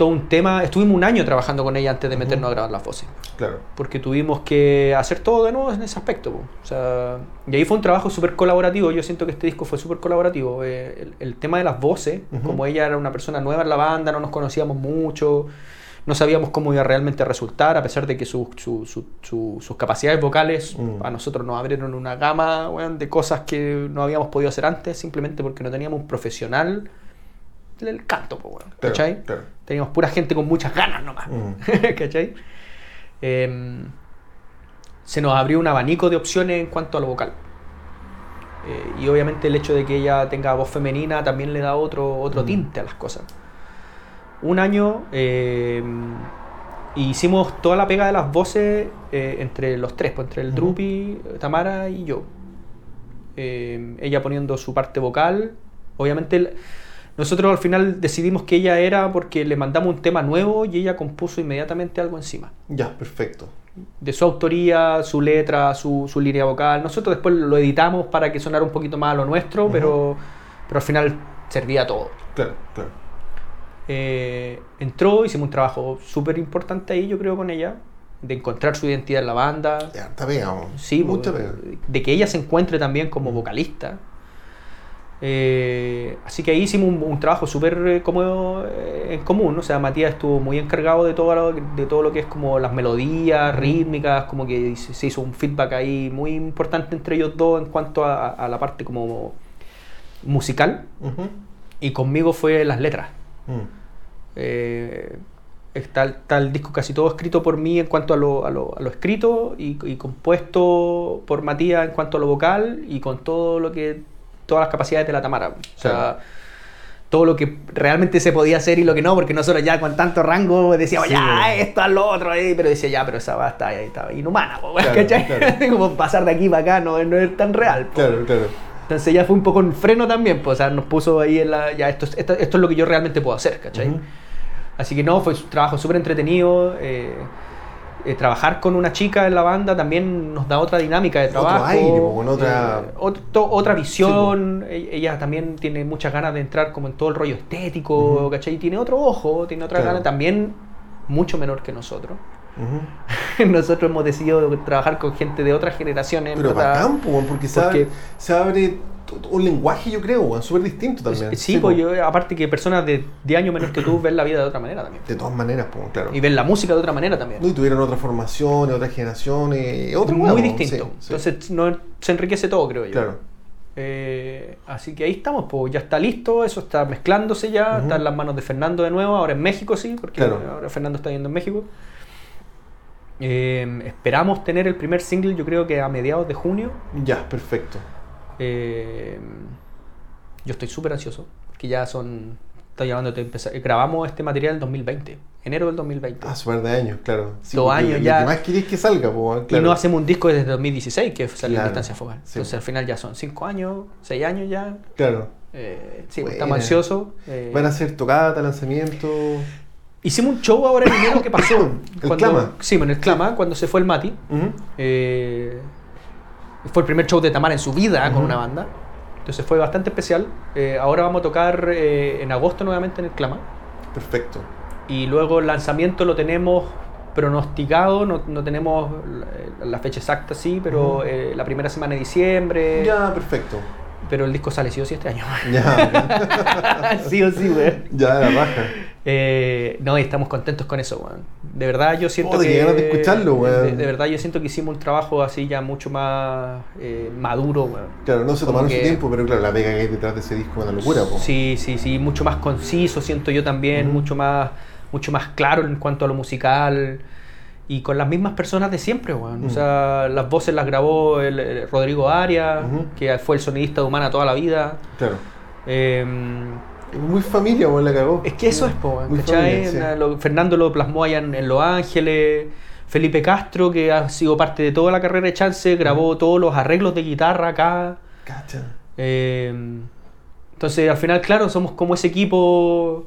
todo un tema. Estuvimos un año trabajando con ella antes de meternos a grabar las voces. Claro. Porque tuvimos que hacer todo de nuevo en ese aspecto. O sea, y ahí fue un trabajo súper colaborativo. Yo siento que este disco fue súper colaborativo. Eh, el, el tema de las voces, Ujú. como ella era una persona nueva en la banda, no nos conocíamos mucho. No sabíamos cómo iba realmente a resultar, a pesar de que su- su- su- su- sus capacidades vocales Mm. a nosotros nos abrieron una gama weón, de cosas que no habíamos podido hacer antes, simplemente porque no teníamos un profesional del canto, po, weón, Claro, ¿cachai? claro. Teníamos pura gente con muchas ganas nomás, Mm. *laughs* ¿cachai? Em, se nos abrió un abanico de opciones en cuanto a lo vocal. Eh, y obviamente el hecho de que ella tenga voz femenina también le da otro, otro Mm. tinte a las cosas. Un año eh, hicimos toda la pega de las voces eh, entre los tres, pues, entre el Ujú. Drupi, Tamara y yo. Eh, ella poniendo su parte vocal. Obviamente el- nosotros al final decidimos que ella era porque le mandamos un tema nuevo y ella compuso inmediatamente algo encima Ya, perfecto. de su autoría, su letra, su, su línea vocal. Nosotros después lo editamos para que sonara un poquito más a lo nuestro, pero, pero al final servía todo. Claro, claro. Eh, entró, hicimos un trabajo súper importante ahí, yo creo, con ella, de encontrar su identidad en la banda. Ya, está pegado. Sí, mucha pues, pega. de que ella se encuentre también como vocalista. Eh, así que ahí hicimos un, un trabajo súper eh, como eh, en común, o sea, Matías estuvo muy encargado de todo, lo, de todo lo que es como las melodías rítmicas, como que se, hizo un feedback ahí muy importante entre ellos dos en cuanto a, a la parte como musical, y conmigo fue las letras. Mm. Eh, está, el- está el disco casi todo escrito por mí en cuanto a lo, a lo- a lo escrito y, y compuesto por Matías en cuanto a lo vocal y con todo lo que todas las capacidades de la Tamara. O sea, Claro. todo lo que realmente se podía hacer y lo que no, porque nosotros ya con tanto rango decíamos, Sí, ya, bueno. esto, lo otro, ahí", pero decía, ya, pero esa va está estaba inhumana, Claro, ¿cachai? claro. *laughs* Como pasar de aquí para acá no, no es tan real. po. Claro, claro. Entonces ya fue un poco en freno también, pues, o sea, nos puso ahí en la, ya, esto, es- esto, esto es lo que yo realmente puedo hacer, ¿cachai? Ujú. Así que no, fue un trabajo súper entretenido. eh, eh, trabajar con una chica en la banda también nos da otra dinámica de Otro trabajo. aire, po, con otra- eh, otro- otra visión. E- Ella también tiene muchas ganas de entrar como en todo el rollo estético, Ujú. ¿cachai? Tiene otro ojo, tiene otra Claro. gana también mucho menor que nosotros. *laughs* Nosotros hemos decidido trabajar con gente de otras generaciones. en Pero verdad. bacán, po, porque Porque- se abre un lenguaje, yo creo, súper distinto también. Sí, pues yo, aparte que personas de 10 años menos que tú ven la vida de otra manera también. De todas maneras, pues, claro. Y ven la música de otra manera también. No, y tuvieron otra formación, otras generaciones, otro Muy distinto. sí, sí. Entonces no, se enriquece todo, creo yo. Claro. Eh, así que ahí estamos, pues ya está listo, eso está mezclándose ya, Ujú. está en las manos de Fernando de nuevo, ahora en México sí, porque Claro. ahora Fernando está yendo en México. Eh, esperamos tener el primer single, yo creo que a mediados de junio. Ya, perfecto. Eh, yo estoy súper ansioso, porque ya son, estoy llamando, grabamos este material en 2020, enero del 2020. Ah, súper de años, claro. Sí, Dos años lo ya. que más que salga, pues, Y no hacemos un disco desde 2016, que salió Claro, en distancia focal. sí. Entonces al final ya son 5 años, 6 años ya. Claro. Eh, sí, Buena. estamos ansiosos. eh, Van a hacer tocata, lanzamiento. Hicimos un show ahora en enero que pasó. *coughs* El Clama. Sí, en el Clama, cuando se fue el Mati. Eh, fue el primer show de Tamara en su vida con una banda. Entonces fue bastante especial. Eh, ahora vamos a tocar eh, en agosto nuevamente en el Clama. Perfecto. Y luego el lanzamiento lo tenemos pronosticado, no, no tenemos la, fecha exacta, sí, pero eh, la primera semana de diciembre. Ya, perfecto. Pero el disco sale sí o sí este año. Ya. *laughs* sí o sí, güey. ya, la raja. Eh, no, y estamos contentos con eso, weón. De verdad yo siento Joder, que... de escucharlo, weón. De, de verdad yo siento que hicimos un trabajo así ya mucho más eh, maduro, weón. Claro, no se Como tomaron su tiempo, pero claro, la pega que hay detrás de ese disco es una locura, po. Sí, sí, sí, mucho más conciso siento yo también, mucho más mucho más claro en cuanto a lo musical y con las mismas personas de siempre, weón. O sea, las voces las grabó el, el Rodrigo Arias, que fue el sonidista de Humana toda la vida. Claro. Eh, Es Muy familia, weón, la cagó. Es que eso es, po, Muy ¿cachai? familia, sí. Na- lo- Fernando lo plasmó allá en, en Los Ángeles. Felipe Castro, que ha sido parte de toda la carrera de Chance, grabó todos los arreglos de guitarra acá. Cacha. Eh, entonces, al final, claro, somos como ese equipo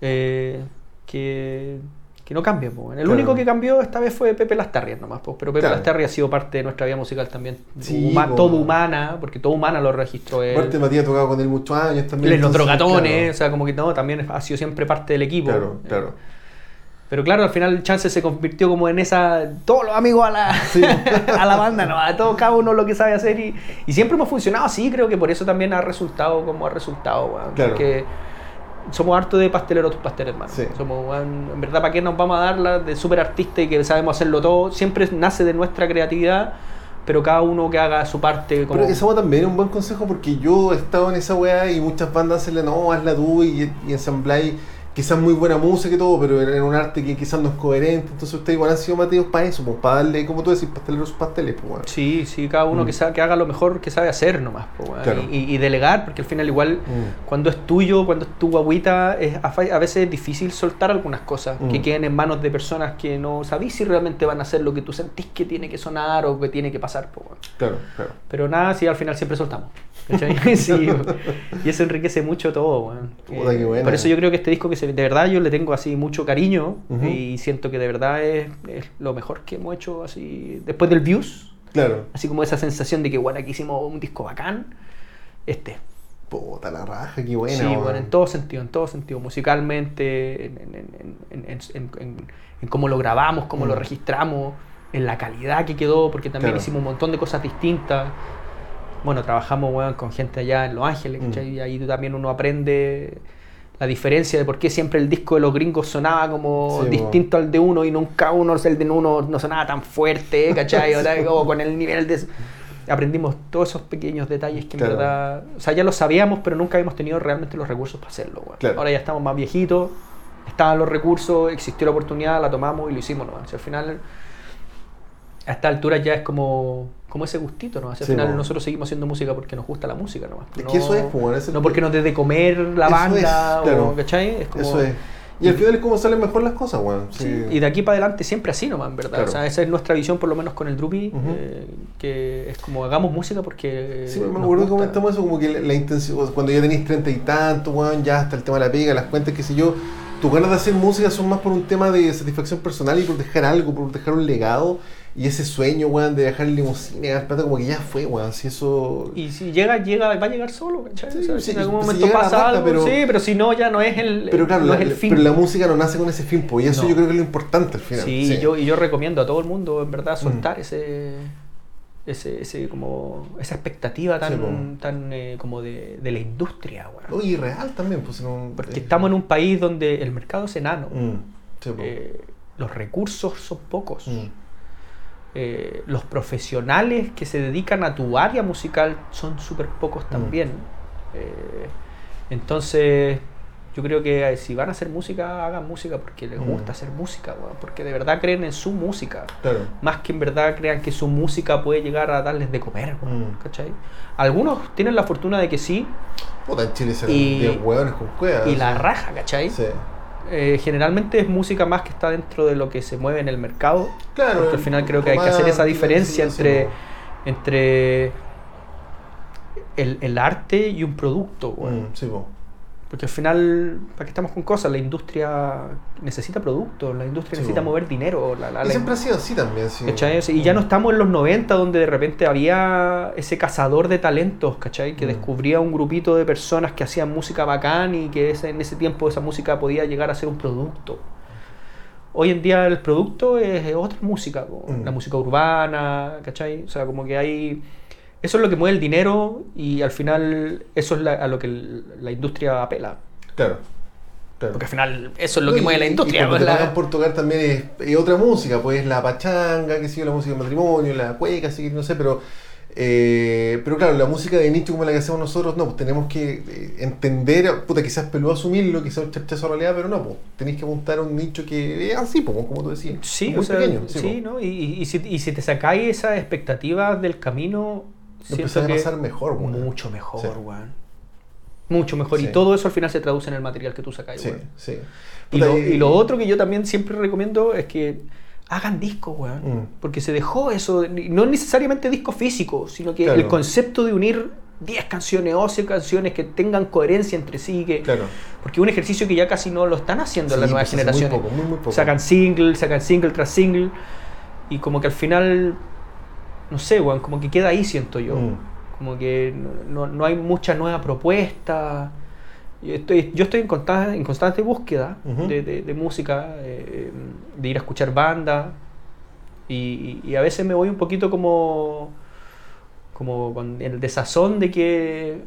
eh, que, que no cambia. po. El Claro. único que cambió esta vez fue Pepe Lastarria nomás, po, pero Pepe Claro. Lastarria ha sido parte de nuestra vida musical también. Sí, po. todo humana, porque todo humana lo registró él. Aparte, Matías ha tocado con él muchos años también. Los drogatones, o claro. sea, como que no, también ha sido siempre parte del equipo. Claro, Eh, claro. Pero claro, al final Chance se convirtió como en esa. Todos los amigos a la, Sí. *laughs* a la banda, ¿no? A todo, cada uno lo que sabe hacer. Y, y siempre hemos funcionado así, creo que por eso también ha resultado como ha resultado, weón. Claro. Porque somos hartos de pasteleros tus pasteles, hermano. Sí. Somos, en verdad, ¿para qué nos vamos a dar la de súper artista y que sabemos hacerlo todo? Siempre nace de nuestra creatividad, pero cada uno que haga su parte. Como... Pero weá también es un buen consejo porque yo he estado en esa weá y muchas bandas hacen la no, hazla tú y, y ensambláis quizás muy buena música y todo, pero en, un arte que quizás no es coherente. Entonces ustedes igual han sido matidos para eso, pues para darle, como tú decís, pasteleros pasteles, pues weón. Sí, sí, cada uno Mm. que, sabe, que haga lo mejor que sabe hacer nomás. Claro. Y, y delegar, porque al final igual Mm. cuando es tuyo, cuando es tu guaguita, es, a, veces es difícil soltar algunas cosas que Mm. queden en manos de personas que no sabís si realmente van a hacer lo que tú sentís que tiene que sonar o que tiene que pasar. weón. Claro, claro. Pero nada, sí, al final siempre soltamos. ¿Cachai? *laughs* *laughs* Sí, y eso enriquece mucho todo. weón. Puta, Eh, qué buena. Por eso yo creo que este disco que se- de verdad yo le tengo así mucho cariño y siento que de verdad es, es lo mejor que hemos hecho así después del Views. Claro. Así como esa sensación de que, bueno, aquí hicimos un disco bacán. Este. Puta la raja, qué buena. sí, bueno, en todo sentido, en todo sentido. Musicalmente, en, en- en- en- en- en- en- en cómo lo grabamos, cómo lo registramos, en la calidad que quedó, porque también Claro. hicimos un montón de cosas distintas. Bueno, trabajamos weón, con gente allá en Los Ángeles, Mm. Y ahí también uno aprende la diferencia de por qué siempre el disco de los gringos sonaba como Sí, distinto al de uno y nunca uno, el de uno no sonaba tan fuerte, *laughs* ¿cachai? O, sea, como con el nivel de... Aprendimos todos esos pequeños detalles que en Claro. verdad... O sea, ya lo sabíamos, pero nunca habíamos tenido realmente los recursos para hacerlo. weón. Claro. Ahora ya estamos más viejitos, estaban los recursos, existió la oportunidad, la tomamos y lo hicimos. ¿no? O sea, al final, a esta altura ya es como, como ese gustito. ¿no? O sea, al Sí, final nosotros seguimos haciendo música porque nos gusta la música. ¿no? Es que eso es, eso es- No porque nos dé de comer la banda, es, claro. o, ¿cachai? Es como, Eso es. Y al final es como salen mejor las cosas, weón. Sí, Sí. Y de aquí para adelante siempre así nomás, en verdad. Claro. O sea, esa es nuestra visión, por lo menos con el Drupi, eh, que es como hagamos música porque. Sí, me acuerdo que comentamos eso, como que la, la intención, cuando ya tenéis treinta y tanto, weón, ya hasta el tema de la pega, las cuentas, qué sé yo, tus ganas de hacer música son más por un tema de satisfacción personal y por dejar algo, por dejar un legado, y ese sueño, weón, de dejar el limusina, ganar plata, como que ya fue, weón, si eso... Y si llega, llega, va a llegar solo, ¿cachai? Sí, O sea, sí, si en algún si momento la pasa algo, pero- sí, pero si no, ya no es el, Pero claro, no la, es el fin. pero la música no nace con ese fin, pues, y eso No. yo creo que es lo importante al final. sí, Y, yo, y yo recomiendo a todo el mundo, en verdad, soltar ese, ese, ese como esa expectativa tan, Sí, tan eh, como de, de la industria, weón. Oye, y real también, pues no. Porque eh, estamos en un país donde el mercado es enano. mm, sí. Eh, los recursos son pocos. Mm, Eh, los profesionales que se dedican a tu área musical son súper pocos también. Eh, entonces, yo creo que eh, si van a hacer música, hagan música porque les Mm. gusta hacer música, porque de verdad creen en su música. Claro. Más que en verdad crean que su música puede llegar a darles de comer, Mm. ¿cachai? Algunos tienen la fortuna de que sí, Puta, en Chile se Y- 10 hueones con cuevas. y la raja, ¿cachai? Sí. Eh, generalmente es música más que está dentro de lo que se mueve en el mercado. Claro. Porque al final creo que hay que hacer esa diferencia entre, entre el, el arte y un producto. Mm, sí, po. Porque al final, ¿para qué estamos con cosas? La industria necesita productos, la industria Sí, necesita bueno. mover dinero. La, la- Y la- siempre ha sido así también, sí. ¿cachai? Y ya no estamos en los 90 donde de repente había ese cazador de talentos, ¿cachai? Que Mm. descubría un grupito de personas que hacían música bacán y que ese- en ese tiempo esa música podía llegar a ser un producto. Hoy en día el producto es otra música, Mm. la música urbana, ¿cachai? O sea, como que hay... Eso es lo que mueve el dinero y al final eso es la- a lo que la industria apela. Claro. claro. Porque al final eso es lo No, que y- mueve la y- industria. Y, pues, la- pagan por tocar también es, es otra música, pues la pachanga, que sigue la música de matrimonio, la cueca, así que no sé, pero. eh, pero claro, la música de nicho como la que hacemos nosotros, no, pues tenemos que eh, entender, puta, quizás peludo asumirlo, quizás un chachazo realidad, pero no, pues tenéis que apuntar a un nicho que es así, pues, como tú decías. Sí, muy o sea, pequeño. sí, pues. ¿no? Y, y- y si, y si te sacáis esas expectativas del camino, Empezás a pasar mejor, weón. mucho mejor, Sí. weón. Mucho mejor. Y Sí. todo eso al final se traduce en el material que tú sacáis, Sí, weón. sí. Y lo, y lo otro que yo también siempre recomiendo es que hagan discos, weón. Mm. Porque se dejó eso, no necesariamente disco físico, sino que Claro. el concepto de unir 10 canciones, 11 canciones que tengan coherencia entre sí, que, Claro. porque es un ejercicio que ya casi no lo están haciendo Sí, las nuevas pues, hace muy generaciones. poco, muy, muy poco. Sacan single, sacan single tras single, y como que al final, no sé, weón, como que queda ahí, siento yo. Mm. Como que no, no- hay mucha nueva propuesta. Yo estoy, yo estoy en, constante, en constante búsqueda de, de- de música, eh, de ir a escuchar banda. Y, y a veces me voy un poquito como, como con el desazón de que,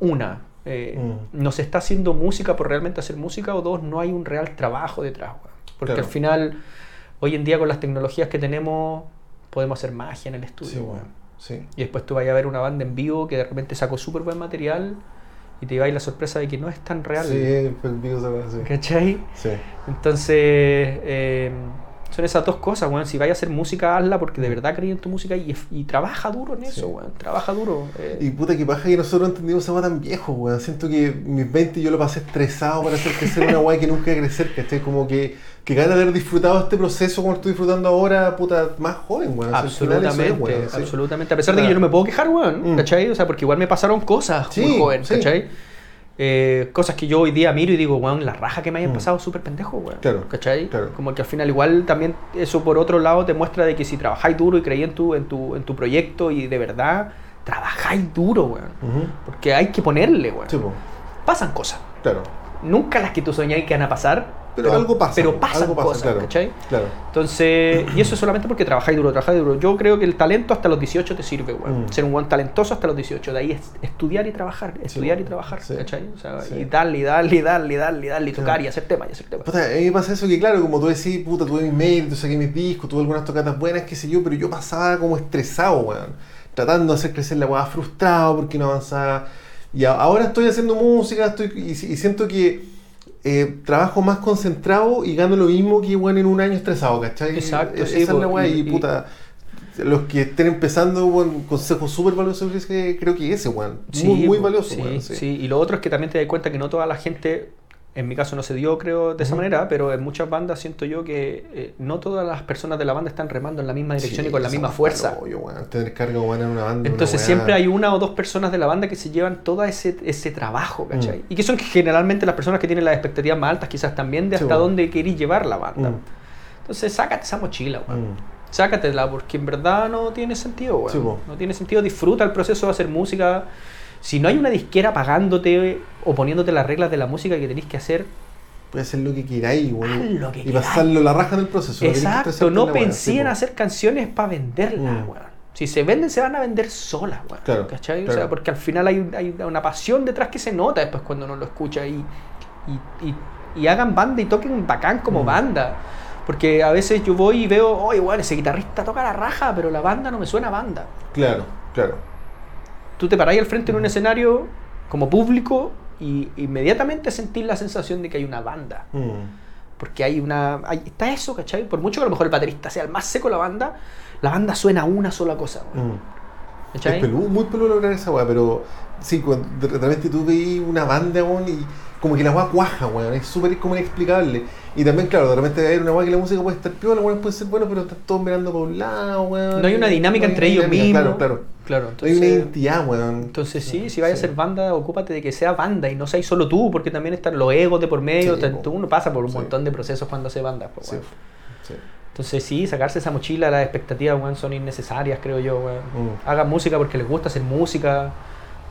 una, eh, Mm. no se está haciendo música por realmente hacer música, o dos, no hay un real trabajo detrás. weón. Porque Claro. al final, hoy en día con las tecnologías que tenemos, podemos hacer magia en el estudio. Sí, weón. Sí. Y después tú vayas a ver una banda en vivo que de repente sacó súper buen material y te lleváis la sorpresa de que no es tan real. Sí, el pico se sí. ¿Cachai? Sí. Entonces, eh, son esas dos cosas, weón. Si vais a hacer música, hazla porque de verdad creí en tu música y, y trabaja duro en eso, Sí. weón. Trabaja duro. eh. Y puta que paja que nosotros entendimos esa weá tan viejo, weón. Siento que mis 20 yo lo pasé estresado para hacer crecer una weá que nunca iba a crecer, ¿cachai? Como que, que ganas de haber disfrutado este proceso como estoy disfrutando ahora, puta, más joven, weón. Es, Absolutamente, weón, absolutamente. A pesar de que yo no me puedo quejar, weón, Mm. ¿cachai? O sea, porque igual me pasaron cosas Sí, muy joven, sí. Eh, cosas que yo hoy día miro y digo, weón, la raja que me hayan Mm. pasado súper pendejo, weón. Claro, ¿Cachai? claro. Como que al final igual también eso por otro lado te muestra de que si trabajáis duro y creí en tu, en tu, en tu proyecto y de verdad trabajáis duro, weón. Porque hay que ponerle, weón. Sí, Pasan cosas. claro. Nunca las que tú soñáis que van a pasar. Pero, algo pasa. Pero pasan algo pasa, cosas, claro. ¿cachai? Claro. Entonces, y eso es solamente porque trabajáis duro, trabajáis duro. Yo creo que el talento hasta los 18 te sirve, weón. Mm. Ser un buen talentoso hasta los 18. De ahí es estudiar y trabajar, estudiar y bueno, trabajar, sí. ¿cachai? O sea, Sí. y darle, y darle, y darle, y darle, y darle, y tocar, y hacer temas, y hacer temas. Puta, a mí me pasa eso que, claro, como tú decís, puta, tuve mis méritos, saqué mis discos, tuve algunas tocatas buenas, qué sé yo, pero yo pasaba como estresado, weón. Tratando de hacer crecer la weá, frustrado porque no avanzaba. Y ahora estoy haciendo música estoy, y, y siento que eh, trabajo más concentrado y gano lo mismo que, weón, en un año estresado, ¿cachai? Exacto, E- sí, Esa es la weá, y- puta. Los que estén empezando, weón, consejos súper que creo que ese, weón. muy, muy po, valioso, sí, weón. sí. Y lo otro es que también te das cuenta que no toda la gente, en mi caso no se dio, creo, de esa manera, pero en muchas bandas siento yo que eh, no todas las personas de la banda están remando en la misma dirección Sí, y con la misma fuerza. pa'l hoyo, weón. Tener carga humana en una banda. una Entonces siempre hay una o dos personas de la banda que se llevan todo ese, ese trabajo, ¿cachai? Mm. Y que son generalmente las personas que tienen las expectativas más altas quizás también de Sí, hasta bueno. dónde querís llevar la banda. Mm. Entonces sácate esa mochila, weón. Mm. Sácatela porque en verdad no tiene sentido, weón. Sí, no tiene sentido. Disfruta el proceso de hacer música. Si no hay una disquera pagándote o poniéndote las reglas de la música que tenés que hacer, Puedes hacer lo que queráis. Haz lo que y queráis. pasarlo la raja en el proceso. exacto, no pensé en hacer canciones para venderlas, Mm. weón. Si se venden, se van a vender solas, weón. Claro, ¿Cachai? O sea, porque al final hay, hay una pasión detrás que se nota después cuando uno lo escucha y, y, y- y hagan banda y toquen bacán como Mm. banda. Porque a veces yo voy y veo, oye, weón, ese guitarrista toca la raja, pero la banda no me suena a banda. Claro, claro. Tú te parás al frente en un escenario como público y inmediatamente sentís la sensación de que hay una banda. Mm. Porque hay una. hay- está eso, ¿cachai? Por mucho que a lo mejor el baterista sea el más seco la banda, la banda suena a una sola cosa. Mm. ¿cachai? Es peludo, muy peludo lograr esa weá, pero sí, cuando de repente tú veis una banda, y como que la weá cuaja, weón, es súper como inexplicable. Y también, claro, de repente hay una weá que la música puede estar piola, weón, puede ser bueno, pero están todos mirando para un lado, weón. No hay una dinámica No hay entre ellos mismos. Claro, claro. Claro, No hay una entonces. identidad, weón. Entonces sí, si vayas Sí. a ser banda, ocúpate de que sea banda y no seas solo tú, porque también están los egos de por medio, Sí, po. uno pasa por un Sí. montón de procesos cuando hace banda. Sí, weón. sí. Entonces sí, sacarse esa mochila, las expectativas, weón, son innecesarias, creo yo, weón. Mm. Hagan música porque les gusta hacer música.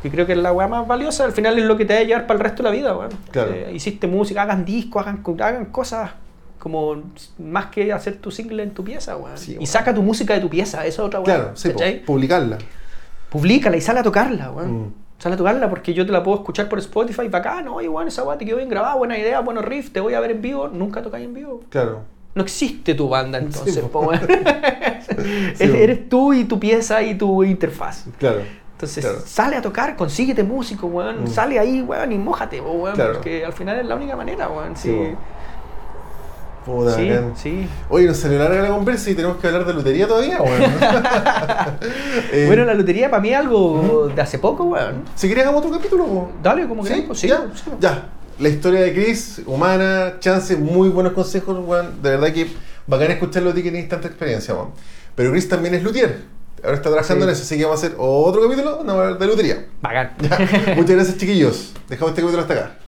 Que creo que es la weá más valiosa, al final es lo que te va a llevar para el resto de la vida, weón. Claro. Eh, hiciste música, hagan discos, hagan, hagan cosas como más que hacer tu single en tu pieza, weón. Sí, y saca tu música de tu pieza, esa es otra weá. Claro, sí, publicarla. Publícala y sale a tocarla, weón. Mm. Sale a tocarla porque yo te la puedo escuchar por Spotify, bacán, oye, weón, esa weá te quedó bien grabada, buena idea, buenos riffs, te voy a ver en vivo, nunca tocáis en vivo. Claro. No existe tu banda entonces, Sí, po, po. weón. *laughs* Sí. *laughs* Eres tú y tu pieza y tu interfaz. Claro. Entonces, Claro. sale a tocar, consíguete músico, weón. Mm. Sale ahí, weón, y mójate, weón. Claro. Porque al final es la única manera, weón. Sí, Sí. Puta, sí, sí. Oye, nos salió larga la conversa y tenemos que hablar de lotería todavía, weón. *laughs* Eh, Bueno, la lotería para mí es algo de hace poco, weón. Si querés hagamos otro capítulo, po. Dale, como que ¿Sí? pues, sí, ¿Ya? Ya. La historia de Chris, humana, chance, muy buenos consejos, weón. De verdad que bacán escucharlo a ti que tienes tanta experiencia, weón. Pero Chris también es luthier. Ahora está trabajando Sí. en eso, así que vamos a hacer otro capítulo de lotería. Bacán. Ya. *laughs* Muchas gracias, chiquillos. Dejamos este capítulo hasta acá.